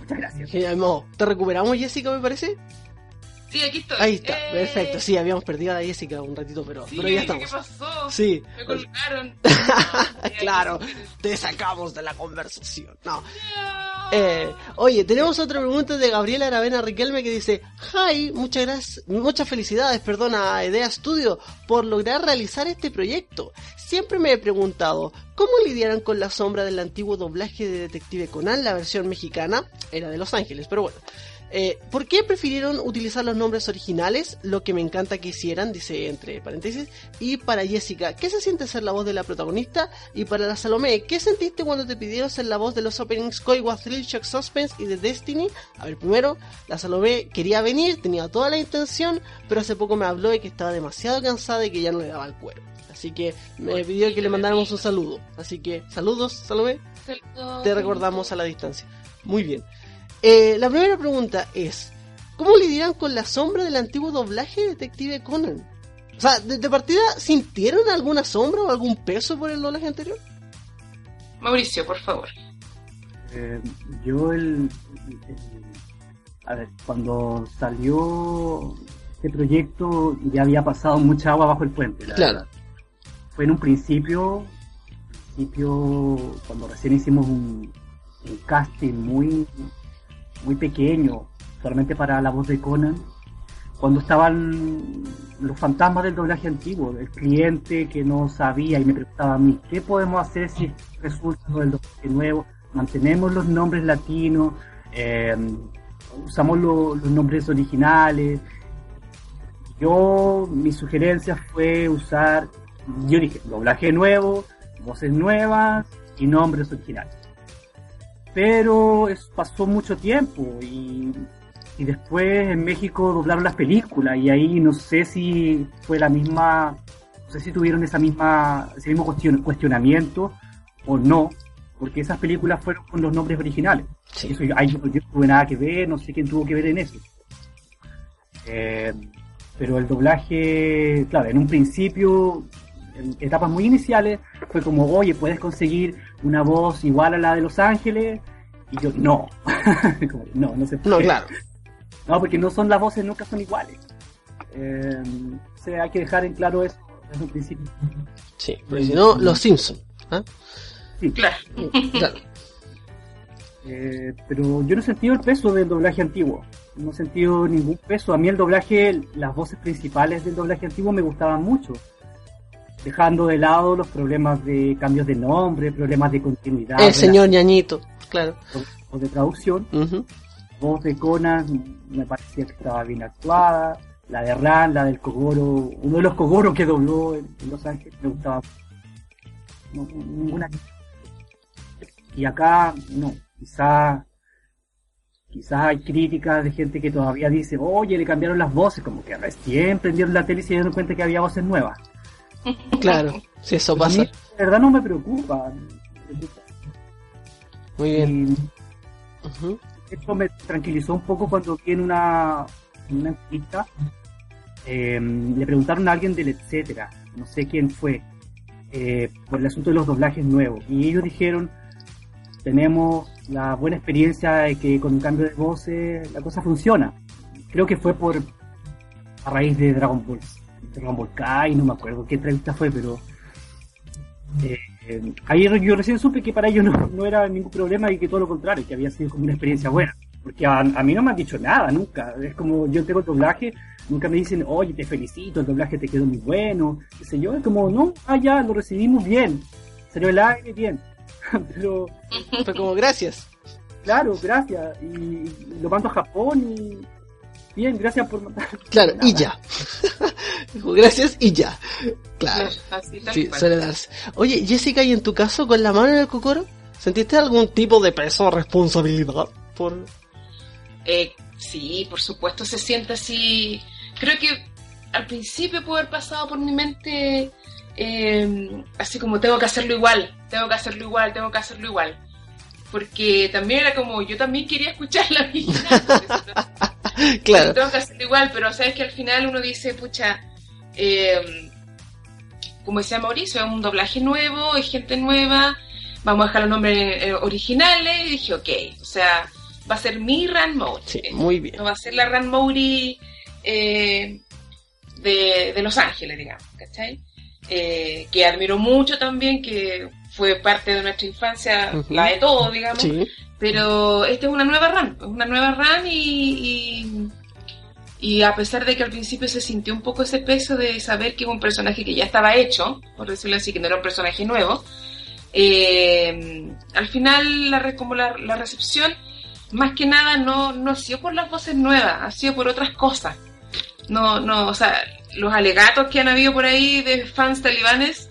C: Muchas gracias.
A: ¿Te recuperamos, Jessica, me parece?
B: Sí, aquí estoy.
A: Ahí está, eh. perfecto. Sí, habíamos perdido a la Jessica un ratito, pero, pero ya estamos.
B: ¿Qué pasó?
A: Sí.
B: Me colgaron.
A: claro, te sacamos de la conversación. No. Eh, oye, tenemos otra pregunta de Gabriela Aravena Riquelme que dice: Hi, muchas gracias, muchas felicidades, perdona, a Idea Studio por lograr realizar este proyecto. Siempre me he preguntado, ¿cómo lidiaron con la sombra del antiguo doblaje de Detective Conan, la versión mexicana? Era de Los Ángeles, pero bueno. Eh, ¿Por qué prefirieron utilizar los nombres originales? Lo que me encanta que hicieran, dice entre paréntesis. Y para Jessica, ¿qué se siente ser la voz de la protagonista? Y para la Salomé, ¿qué sentiste cuando te pidieron ser la voz de los openings Koi Thrill Shock Suspense y de Destiny? A ver, primero, la Salomé quería venir, tenía toda la intención, pero hace poco me habló de que estaba demasiado cansada y que ya no le daba el cuero. Así que me pidió que le mandáramos un saludo. Así que, saludos, Salomé. Te recordamos a la distancia. Muy bien. Eh, la primera pregunta es, ¿cómo lidian con la sombra del antiguo doblaje de Detective Conan? O sea, de, partida, ¿sintieron alguna sombra o algún peso por el doblaje anterior?
B: Mauricio, por favor.
C: Eh, yo el, A ver, cuando salió este proyecto ya había pasado mucha agua bajo el puente.
A: claro.
C: Fue en un principio, principio, cuando recién hicimos un, un casting muy, muy pequeño, solamente para la voz de Conan, cuando estaban los fantasmas del doblaje antiguo, el cliente que no sabía y me preguntaba a mí, ¿qué podemos hacer si resulta del doblaje nuevo? Mantenemos los nombres latinos, eh, usamos los nombres originales. Yo, mi sugerencia fue usar, yo dije, doblaje nuevo, voces nuevas y nombres originales. Pero pasó mucho tiempo y, después en México doblaron las películas y ahí no sé si fue la misma, no sé si tuvieron esa misma, ese mismo cuestionamiento o no, porque esas películas fueron con los nombres originales. Eso yo, ahí yo no tuve nada que ver, no sé quién tuvo que ver en eso. Eh, pero el doblaje, claro, en un principio, en etapas muy iniciales, fue como, oye, puedes conseguir una voz igual a la de Los Ángeles. Y yo, no. no, no se puede.
A: No, claro.
C: No, porque no son las voces, nunca son iguales. Eh, o sea, hay que dejar en claro eso desde un principio.
A: Sí, porque si no, Los Simpsons. ¿ah?
B: Sí. Claro.
C: Eh, pero yo no he sentido el peso del doblaje antiguo. No he sentido ningún peso. A mí el doblaje, las voces principales del doblaje antiguo me gustaban mucho. Dejando de lado los problemas de cambios de nombre, problemas de continuidad.
A: El señor ñañito, claro.
C: O, de traducción. Voz de Conan me parecía que estaba bien actuada. La de Ran, la del Kogoro, uno de los Kogoros que dobló en, Los Ángeles, me gustaba. ninguna y acá no, quizá quizás hay críticas de gente que todavía dice, oye, le cambiaron las voces, como que recién prendieron la tele y se dieron cuenta que había voces nuevas.
A: Claro, si eso pasa.
C: de verdad no me preocupa.
A: Muy bien.
C: Esto me tranquilizó un poco cuando vi en una, en una entrevista, em, le preguntaron a alguien del etcétera, no sé quién fue, eh, por el asunto de los doblajes nuevos. Y ellos dijeron, tenemos la buena experiencia de que con un cambio de voces la cosa funciona. Creo que fue por a raíz de Dragon Ball, Dragon Ball Kai, no me acuerdo qué entrevista fue, pero eh, ahí yo recién supe que para ellos no, era ningún problema y que todo lo contrario, que había sido como una experiencia buena. Porque a, mí no me han dicho nada, nunca. Es como yo tengo el doblaje, nunca me dicen, oye, te felicito, el doblaje te quedó muy bueno, qué sé yo. Es como, no, ah, ya, lo recibimos bien. Salió el aire bien pero...
A: Fue como, gracias.
C: Claro, gracias. Y lo mando a Japón y... Bien, gracias por mandar.
A: Claro, y ya. gracias y ya. Claro. Sí, suele darse. Oye, Jessica, ¿y en tu caso con la mano en el cocoro? ¿Sentiste algún tipo de peso o responsabilidad por...?
B: Eh, sí, por supuesto se siente así. Creo que al principio pudo haber pasado por mi mente eh, así como tengo que hacerlo igual, tengo que hacerlo igual, tengo que hacerlo igual. Porque también era como, yo también quería escuchar la original.
A: claro.
B: Tengo que hacerlo igual, pero sabes que al final uno dice, pucha, eh, como decía Mauricio, es un doblaje nuevo, es gente nueva, vamos a dejar los nombres eh, originales. Y dije, ok, o sea, va a ser mi Ran.
A: Sí, muy bien.
B: No va a ser la Ran Mori de, de Los Ángeles, digamos, ¿cachai? Eh, que admiro mucho también, que fue parte de nuestra infancia, la de todo, digamos. Pero esta es una nueva run, una nueva run y, y, a pesar de que al principio se sintió un poco ese peso de saber que es un personaje que ya estaba hecho, por decirlo así, que no era un personaje nuevo, eh, al final la, como la, la, recepción más que nada no, no ha sido por las voces nuevas, ha sido por otras cosas. No, no, o sea, los alegatos que han habido por ahí de fans talibanes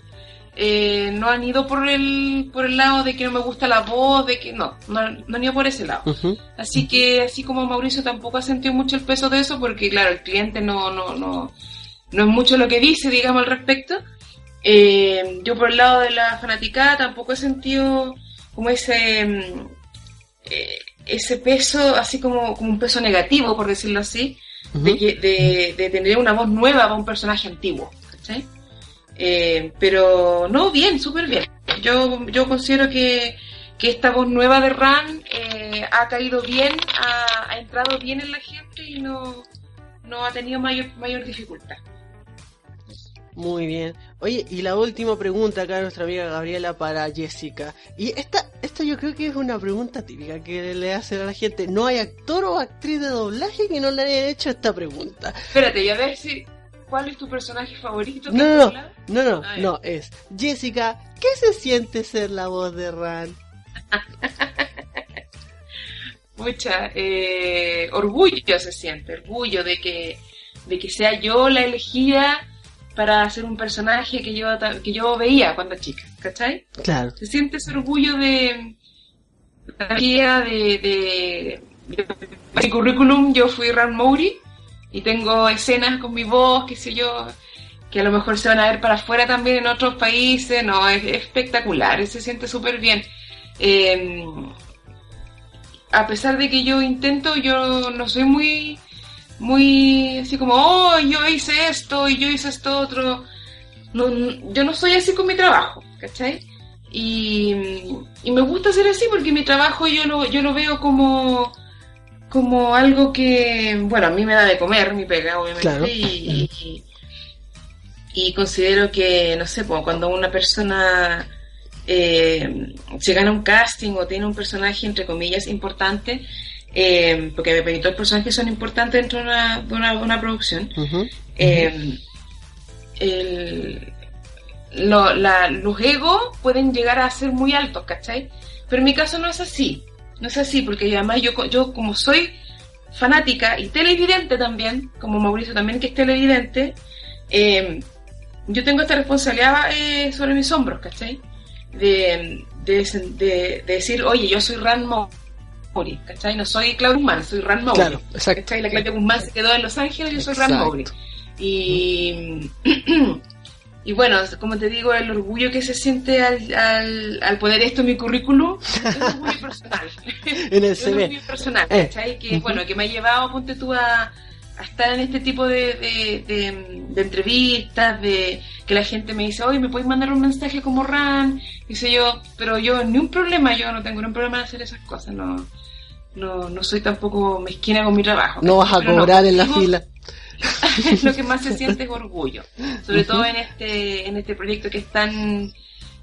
B: eh, no han ido por el, por el lado de que no me gusta la voz, de que no, no, han ido por ese lado. Así que, así como Mauricio tampoco ha sentido mucho el peso de eso, porque claro, el cliente no, no, no, no es mucho lo que dice, digamos, al respecto. Eh, yo por el lado de la fanaticada tampoco he sentido como ese, mm, eh, ese peso, así como, como un peso negativo, por decirlo así de, de, tener una voz nueva para un personaje antiguo. Eh, pero no, bien, súper bien. Yo, yo considero que, que esta voz nueva de Ran eh, ha caído bien, ha, entrado bien en la gente y no, no ha tenido mayor, mayor dificultad.
A: Muy bien. Oye, y la última pregunta acá nuestra amiga Gabriela para Jessica. Y esta, esta yo creo que es una pregunta típica que le hacen a la gente. No hay actor o actriz de doblaje que no le haya hecho esta pregunta.
B: Espérate, y a ver si... ¿Cuál es tu personaje favorito?
A: No, no, no, no, no, ah, no, es Jessica, ¿qué se siente ser la voz de Ran?
B: Mucha, eh, orgullo se siente, orgullo de que, de que sea yo la elegida para hacer un personaje que yo, que yo veía cuando chica, ¿cachai?
A: Claro.
B: Se siente ese orgullo de, de, de, mi currículum, yo fui Ran Mowry y tengo escenas con mi voz, qué sé yo, que a lo mejor se van a ver para afuera también en otros países, no, es, espectacular, se siente súper bien. Em, a pesar de que yo intento, yo no soy muy muy así como, oh, yo hice esto y yo hice esto otro. No, yo no soy así con mi trabajo, ¿cachai? Y, me gusta ser así porque mi trabajo yo lo, yo lo veo como, como algo que, bueno, a mí me da de comer, mi pega, obviamente, y, y, considero que, no sé, pues, cuando una persona eh, se gana un casting o tiene un personaje, entre comillas, importante, eh, porque me todos los personajes son importantes dentro de una, una, producción. Eh, los egos pueden llegar a ser muy altos, ¿cachai? Pero en mi caso no es así. No es así, porque además yo, yo como soy fanática y televidente también, como Mauricio también que es televidente, eh, yo tengo esta responsabilidad sobre mis hombros, ¿cachai? De, de, decir, oye, yo soy Ranmo Mowry, ¿cachai? No soy Claudia Guzmán, soy Ran Mowry. Claro, exacto. ¿cachai? La Claudia Guzmán se quedó en Los Ángeles, yo soy Ran Mowry. Y, y bueno, como te digo, el orgullo que se siente al, al, al poner esto en mi currículum es un orgullo personal.
A: en el.
B: Es un orgullo personal, eh. ¿cachai? Que, bueno, que me ha llevado, ponte tú, a, a estar en este tipo de, de, de, de, entrevistas, de que la gente me dice, oye, ¿me puedes mandar un mensaje como Ran? Dice yo, pero yo, ni un problema, yo no tengo ningún problema de hacer esas cosas, no no, no soy tampoco mezquina con mi trabajo.
A: No vas a cobrar en la fila.
B: lo que más se siente es orgullo, sobre todo en este en este proyecto que es tan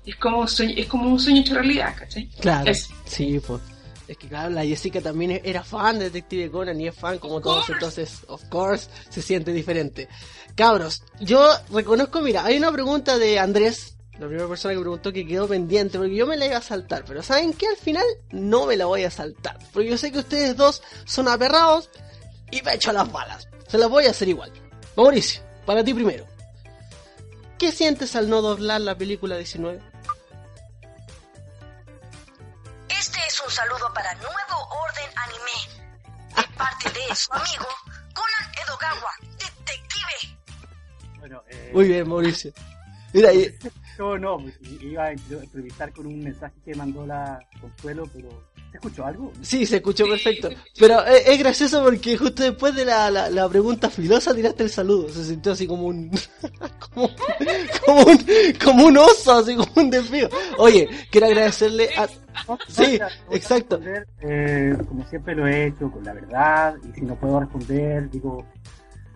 B: es como un sueño, es como un sueño hecho realidad, ¿cachai?
A: Claro. Sí, pues. Es que claro, la Jessica también era fan de Detective Conan y es fan como todos, entonces, of course, se siente diferente. Cabros, yo reconozco, mira, hay una pregunta de Andrés la primera persona que preguntó que quedó pendiente, porque yo me la iba a saltar, pero ¿saben qué? Al final no me la voy a saltar, porque yo sé que ustedes dos son aperrados y me echo las balas. Se las voy a hacer igual. Mauricio, para ti primero. ¿Qué sientes al no doblar la película 19?
D: Este es un saludo para Nuevo Orden Anime, de parte de su amigo Conan Edogawa, detective.
A: Bueno, eh... Muy bien, Mauricio. Mira, y,
C: yo no, pues, iba a entrevistar con un mensaje que mandó la Consuelo, pero ¿se escuchó algo?
A: Sí, se escuchó perfecto. Pero es, gracioso porque justo después de la, la, pregunta filosa tiraste el saludo. Se sintió así como un, como, como, un, como un oso, así como un desvío. Oye, quiero agradecerle a... Sí, exacto.
C: Eh, como siempre lo he hecho, con la verdad, y si no puedo responder, digo,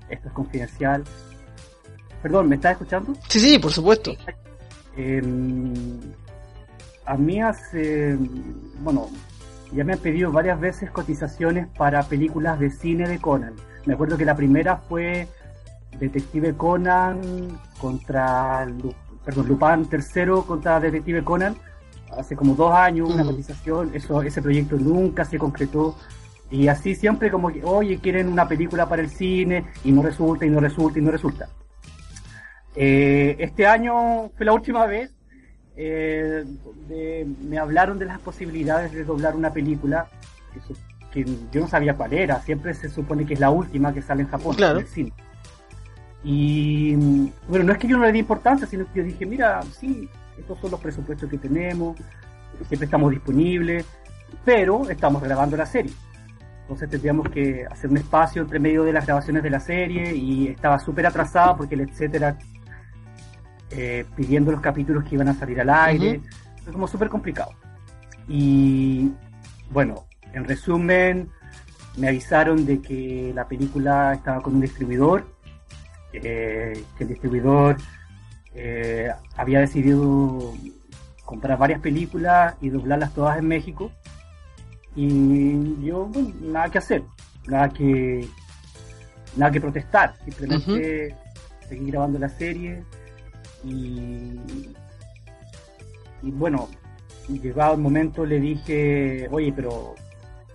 C: esto es confidencial. Perdón, ¿me estás escuchando?
A: Sí, sí, por supuesto.
C: Em, a mí hace, bueno, ya me han pedido varias veces cotizaciones para películas de cine de Conan. Me acuerdo que la primera fue Detective Conan contra, perdón, Lupin III contra Detective Conan, hace como dos años, una cotización, eso, ese proyecto nunca se concretó. Y así siempre como que, oye, quieren una película para el cine y no resulta, y no resulta, y no resulta. Eh, este año fue la última vez eh, me hablaron de las posibilidades de doblar una película que, yo no sabía cuál era. Siempre se supone que es la última que sale en Japón, en el cine. Y bueno, no es que yo no le di importancia, sino que yo dije, mira, sí, estos son los presupuestos que tenemos, siempre estamos disponibles, pero estamos grabando la serie. Entonces tendríamos que hacer un espacio entre medio de las grabaciones de la serie y estaba súper atrasada porque el etcétera eh, pidiendo los capítulos que iban a salir al aire. Es como súper complicado. Y bueno, en resumen, me avisaron de que la película estaba con un distribuidor, eh, que el distribuidor eh, había decidido comprar varias películas y doblarlas todas en México. Y yo, bueno, nada que hacer, nada que, nada que protestar, simplemente seguir grabando la serie y, bueno, llegado el momento le dije, oye, pero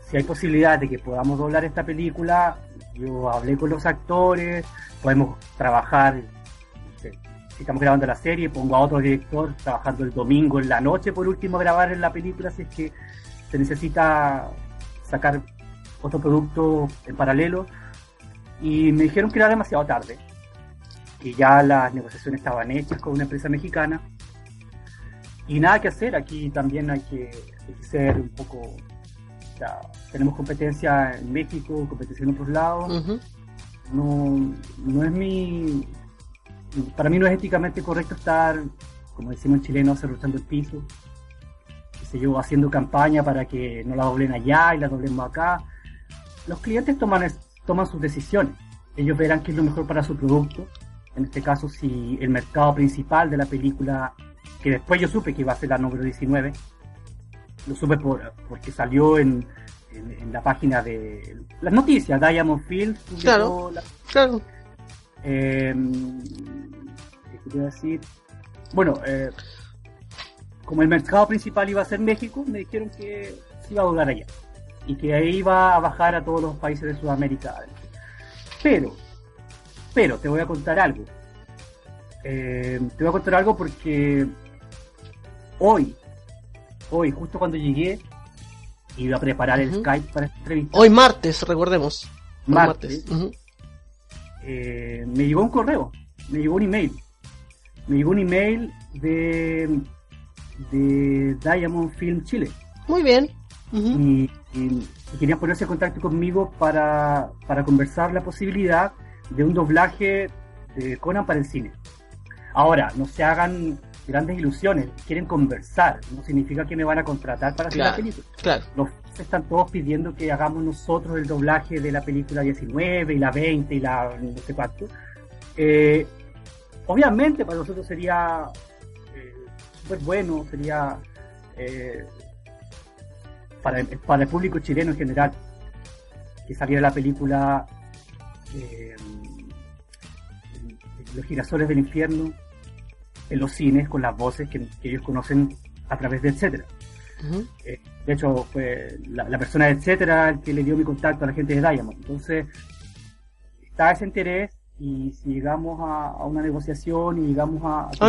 C: si hay posibilidad de que podamos doblar esta película, yo hablé con los actores, podemos trabajar si estamos grabando la serie, pongo a otro director trabajando el domingo en la noche, por último, grabar en la película, si es que se necesita sacar otro producto en paralelo. Y me dijeron que era demasiado tarde, que ya las negociaciones estaban hechas con una empresa mexicana. Y nada que hacer, aquí también hay que, ser un poco... tenemos competencia en México, competencia en otros lados. no, no es mi para mí no es éticamente correcto estar, como decimos en chileno, cerruchando el piso, qué yo, haciendo campaña para que no la doblen allá y la doblemos acá. Los clientes toman, toman sus decisiones. Ellos verán qué es lo mejor para su producto. En este caso, si el mercado principal de la película, que después yo supe que iba a ser la número 19, lo supe por, porque salió en, en, la página de las noticias, Diamond Field.
A: Claro, claro.
C: Eh, decir? Bueno, eh, como el mercado principal iba a ser México, me dijeron que se iba a doblar allá y que ahí iba a bajar a todos los países de Sudamérica. Pero, pero te voy a contar algo. Eh, te voy a contar algo porque hoy, hoy, justo cuando llegué, iba a preparar el Skype para esta entrevista.
A: Hoy martes, recordemos.
C: Martes. Eh, me llegó un correo, me llegó un email me llegó un email de, de Diamond Film Chile.
A: Muy bien.
C: y, querían ponerse en contacto conmigo para, para conversar la posibilidad de un doblaje de Conan para el cine. Ahora, no se hagan grandes ilusiones, quieren conversar, no significa que me van a contratar para hacer la película.
A: Claro.
C: Los están todos pidiendo que hagamos nosotros el doblaje de la película 19 y la 20 y la no sé cuánto. Eh, Obviamente para nosotros sería eh, súper bueno, sería eh, para el público chileno en general que saliera la película eh, Los girasoles del infierno en los cines con las voces que, ellos conocen a través de etcétera. de hecho, fue la, persona de etcétera el que le dio mi contacto a la gente de Diamond. Entonces, está ese interés y si llegamos a, una negociación y llegamos a,
A: a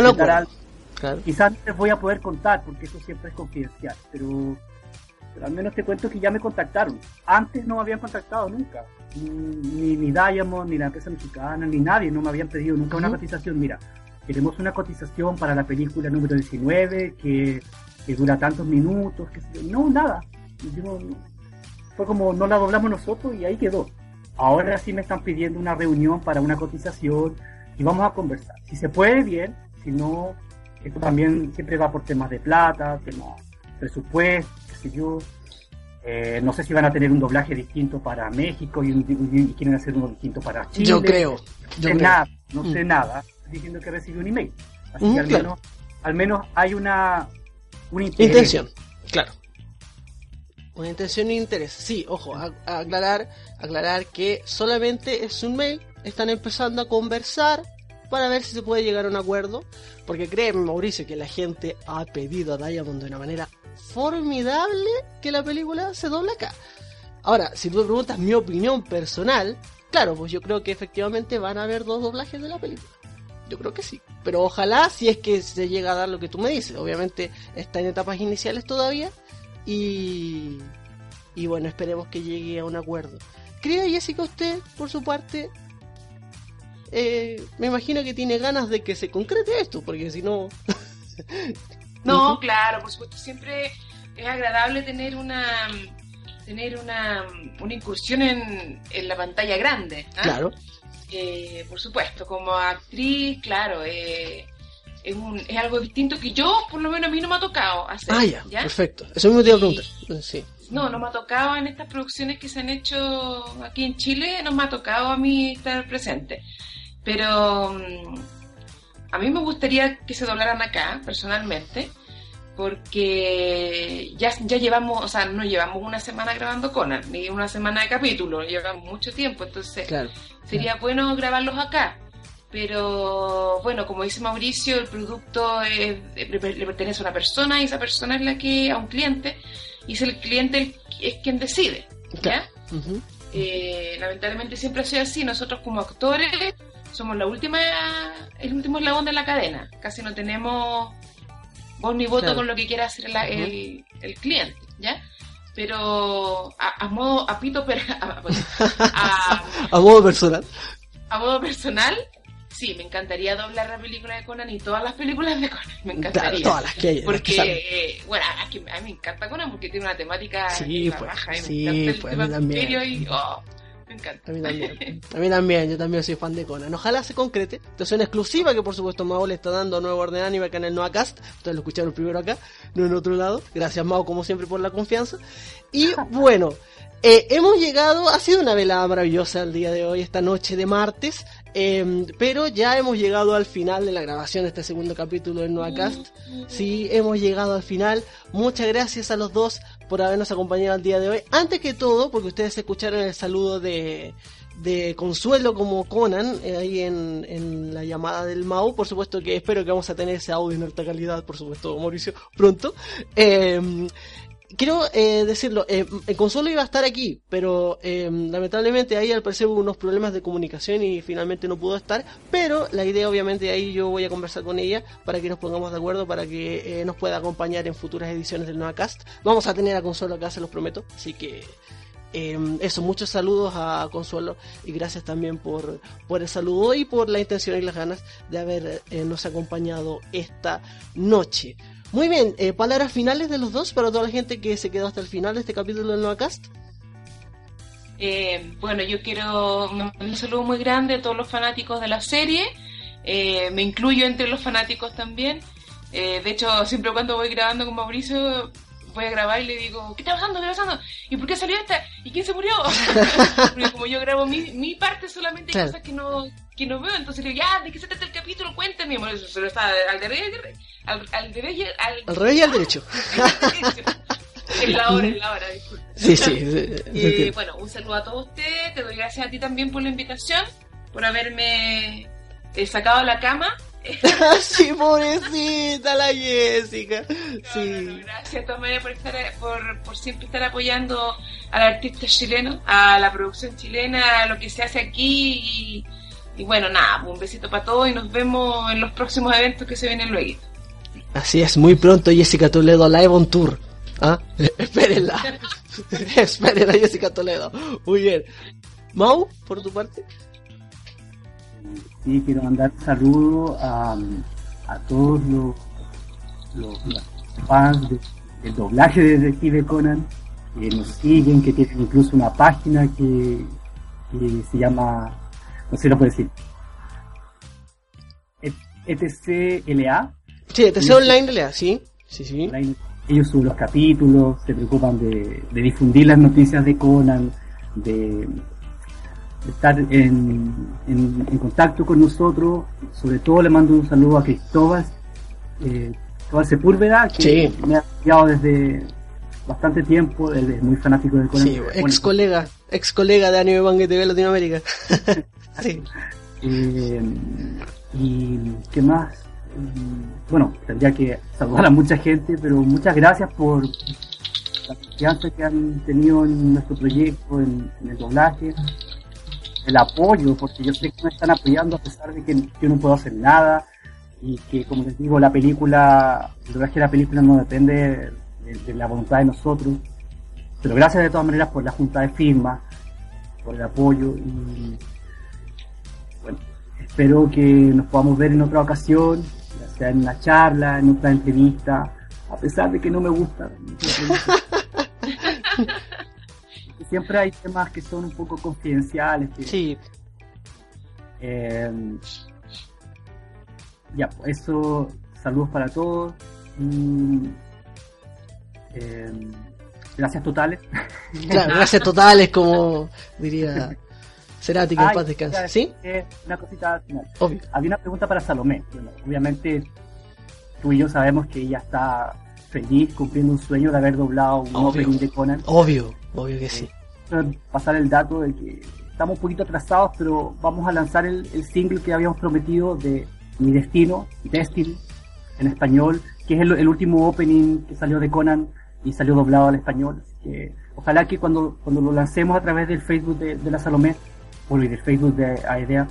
C: quizás les voy a poder contar porque eso siempre es confidencial, pero, al menos te cuento que ya me contactaron. Antes no me habían contactado nunca, ni, ni Diamond, ni la empresa mexicana, ni nadie, no me habían pedido nunca una cotización. Mira, queremos una cotización para la película número 19 que, dura tantos minutos, que no, nada. fue como no la doblamos nosotros y ahí quedó. Ahora sí me están pidiendo una reunión para una cotización y vamos a conversar. Si se puede, bien. Si no, esto también siempre va por temas de plata, temas presupuesto, sé yo. Eh, no sé si van a tener un doblaje distinto para México y, quieren hacer uno distinto para Chile.
A: Yo creo.
C: Yo no sé nada, no sé mm. diciendo que recibí un email. Así que mm, al, menos, al menos hay una, una
A: intención. Claro una intención e interés. Sí, ojo, aclarar, aclarar que solamente es un mail, están empezando a conversar para ver si se puede llegar a un acuerdo, porque créeme Mauricio que la gente ha pedido a Diamond de una manera formidable que la película se doble acá. Ahora, si tú me preguntas mi opinión personal, claro, pues yo creo que efectivamente van a haber dos doblajes de la película. Yo creo que sí. Pero ojalá si es que se llega a dar lo que tú me dices. Obviamente está en etapas iniciales todavía. Y, y bueno, esperemos que llegue a un acuerdo. ¿Cree Jessica usted, por su parte? Eh, me imagino que tiene ganas de que se concrete esto, porque si no...
B: no, claro, por supuesto, siempre es agradable tener una tener una, una incursión en, en la pantalla grande.
A: ¿ah? Claro.
B: Eh, por supuesto, como actriz, claro, eh, es, un, es algo distinto que yo, por lo menos a mí no me ha tocado hacer.
A: Ah, ya, perfecto. Eso mismo te iba a preguntar. Sí.
B: No, no me ha tocado en estas producciones que se han hecho aquí en Chile, no me ha tocado a mí estar presente. Pero, mm, a mí me gustaría que se doblaran acá, personalmente, porque ya, ya llevamos, o sea, no llevamos una semana grabando Conan, ni una semana de capítulo, llevamos mucho tiempo, entonces sería bueno grabarlos acá. Pero bueno, como dice Mauricio, el producto le, pertenece a una persona y esa persona es la que, a un cliente, y es el cliente es quien decide. ¿ya? Eh, lamentablemente siempre ha sido así, nosotros como actores somos la última, el último eslabón de la cadena, casi no tenemos voz ni voto con lo que quiera hacer el, el, cliente, ¿ya? Pero a, modo, a pito,
A: a, a modo personal.
B: A modo personal, sí, me encantaría doblar la película de Conan y todas las películas de Conan. Me encantaría. todas las que hay. Porque, eh, bueno, a mí me encanta Conan porque tiene una temática
A: sí, pues, raja, sí, me encanta el pues, tema también. Y, oh, me encanta. A mí también. A mí también, yo también soy fan de Conan. Ojalá se concrete. Esto es una exclusiva que por supuesto Mao le está dando nuevo orden anime acá en el Noacast. Ustedes lo escucharon primero acá, no en otro lado. Gracias Mao como siempre por la confianza. Y bueno, eh, hemos llegado, ha sido una velada maravillosa el día de hoy, esta noche de martes. Em, pero ya hemos llegado al final de la grabación de este segundo capítulo del Noacast. Sí, hemos llegado al final. Muchas gracias a los dos por habernos acompañado el día de hoy. Antes que todo, porque ustedes escucharon el saludo de, de Consuelo como Conan eh, ahí en, la llamada del Mau. Por supuesto que espero que vamos a tener ese audio en alta calidad, por supuesto, Mauricio, pronto. Eh, quiero eh, decirlo, eh, el Consuelo iba a estar aquí, pero eh, lamentablemente ahí al parecer hubo unos problemas de comunicación y finalmente no pudo estar, pero la idea obviamente ahí yo voy a conversar con ella para que nos pongamos de acuerdo, para que nos pueda acompañar en futuras ediciones del Nueva Cast. Vamos a tener a Consuelo acá, se los prometo, así que... eso, muchos saludos a Consuelo y gracias también por, por el saludo y por la intención y las ganas de habernos acompañado esta noche. Muy bien, eh, palabras finales de los dos para toda la gente que se quedó hasta el final de este capítulo del Nuevacast.
B: Eh, bueno, yo quiero un saludo muy grande a todos los fanáticos de la serie. Eh, me incluyo entre los fanáticos también. Eh, de hecho, siempre cuando voy grabando con Mauricio, voy a grabar y le digo, ¿qué está pasando? ¿Qué está pasando? ¿Y por qué salió esta? ¿Y quién se murió? Porque como yo grabo mi, mi parte, solamente hay cosas que no, que no veo. Entonces le digo, ya, ¿de qué se trata el capítulo? Cuéntame. Bueno, eso se lo está al derecho, al, al derecho, al,
A: al revés y al derecho.
B: Es la hora, es la hora, disculpe.
A: Sí, sí.
B: y bueno, un saludo a todos ustedes. Te doy gracias a ti también por la invitación, por haberme eh, sacado la cama
A: sí, pobrecita la Jessica. Sí.
B: gracias Tomé por, estar, por, por siempre estar apoyando al artista chileno, a la producción chilena, a lo que se hace aquí. Y, bueno, nada, un besito para todos y nos vemos en los próximos eventos que se vienen luego.
A: Así es, muy pronto Jessica Toledo Live on Tour. ¿Ah? Espérenla. Espérenla Jessica Toledo. Muy bien. Mau, por tu parte.
C: Sí, quiero mandar un saludo a, a todos los, los, fans del doblaje de Detective Conan que nos siguen, que tienen incluso una página que, se llama, no sé lo puedo decir, ETCLA.
A: Sí, ETC Online LA, sí. sí, sí.
C: Ellos suben los capítulos, se preocupan de, de difundir las noticias de Conan, de estar en, en, contacto con nosotros. Sobre todo le mando un saludo a Cristóbal, eh, Cristóbal Sepúlveda, que me ha apoyado desde bastante tiempo, él es muy fanático del Conan.
A: Sí, ex colega, ex colega de Anime Bang TV Latinoamérica.
C: sí. Eh, y qué más, bueno, tendría que saludar a mucha gente, pero muchas gracias por la confianza que han tenido en nuestro proyecto, en el doblaje el apoyo, porque yo sé que me están apoyando a pesar de que yo no puedo hacer nada y que, como les digo, la película, el rodaje de la película no depende de, la voluntad de nosotros. Pero gracias de todas maneras por la junta de firmas, por el apoyo y bueno, espero que nos podamos ver en otra ocasión, sea en una charla, en otra entrevista, a pesar de que no me gusta. siempre hay temas que son un poco confidenciales.
A: sí.
C: Eh, ya, pues eso, saludos para todos. Eh, gracias totales.
A: Claro, gracias totales, como diría. Cerati, que en paz descanse. ¿Sí?
C: una cosita final. Obvio. Había una pregunta para Salomé. obviamente, tú y yo sabemos que ella está feliz cumpliendo un sueño de haber doblado un opening de Conan.
A: Obvio, obvio que sí.
C: Pasar el dato de que estamos un poquito atrasados, pero vamos a lanzar el, single que habíamos prometido de Mi Destino, Destiny, en español, que es el, último opening que salió de Conan y salió doblado al español. Que ojalá que cuando, cuando lo lancemos a través del Facebook de, la Salomé, o del Facebook de AEDEA,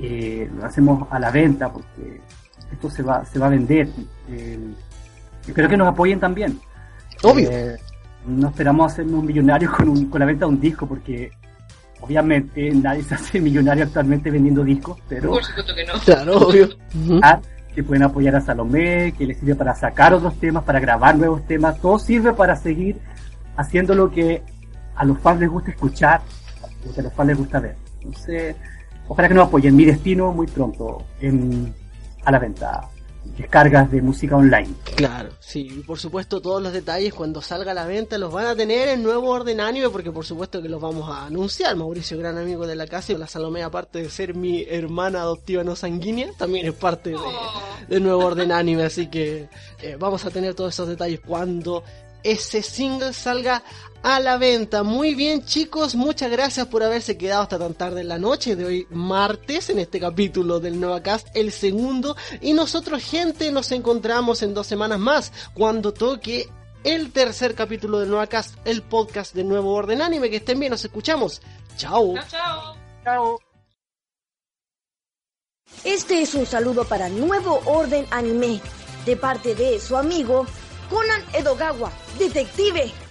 C: eh, lo hacemos a la venta, porque esto se va, se va a vender. Eh, espero que nos apoyen también.
A: Obvio. Eh,
C: no esperamos hacernos millonarios con, con la venta de un disco, porque obviamente nadie se hace millonario actualmente vendiendo discos, pero...
B: Por supuesto que no.
A: Claro, obvio.
C: Ah, que pueden apoyar a Salomé, que les sirve para sacar otros temas, para grabar nuevos temas, todo sirve para seguir haciendo lo que a los fans les gusta escuchar, a los fans les gusta ver. Entonces, ojalá que nos apoyen. Mi destino muy pronto en, a la venta descargas de música online.
A: Claro, sí, y por supuesto todos los detalles cuando salga a la venta los van a tener en nuevo orden anime porque por supuesto que los vamos a anunciar. Mauricio, gran amigo de la casa y la Salomé, aparte de ser mi hermana adoptiva no sanguínea, también es parte de, oh. nuevo orden anime, así que eh, vamos a tener todos esos detalles cuando ese single salga a la venta. Muy bien chicos, muchas gracias por haberse quedado hasta tan tarde en la noche de hoy martes en este capítulo del Nueva Cast, el segundo. Y nosotros gente nos encontramos en dos semanas más cuando toque el tercer capítulo del Nueva Cast, el podcast de Nuevo Orden Anime. Que estén bien, nos escuchamos. Chao.
B: Chao.
C: Chao.
D: Este es un saludo para Nuevo Orden Anime de parte de su amigo Conan Edogawa, detective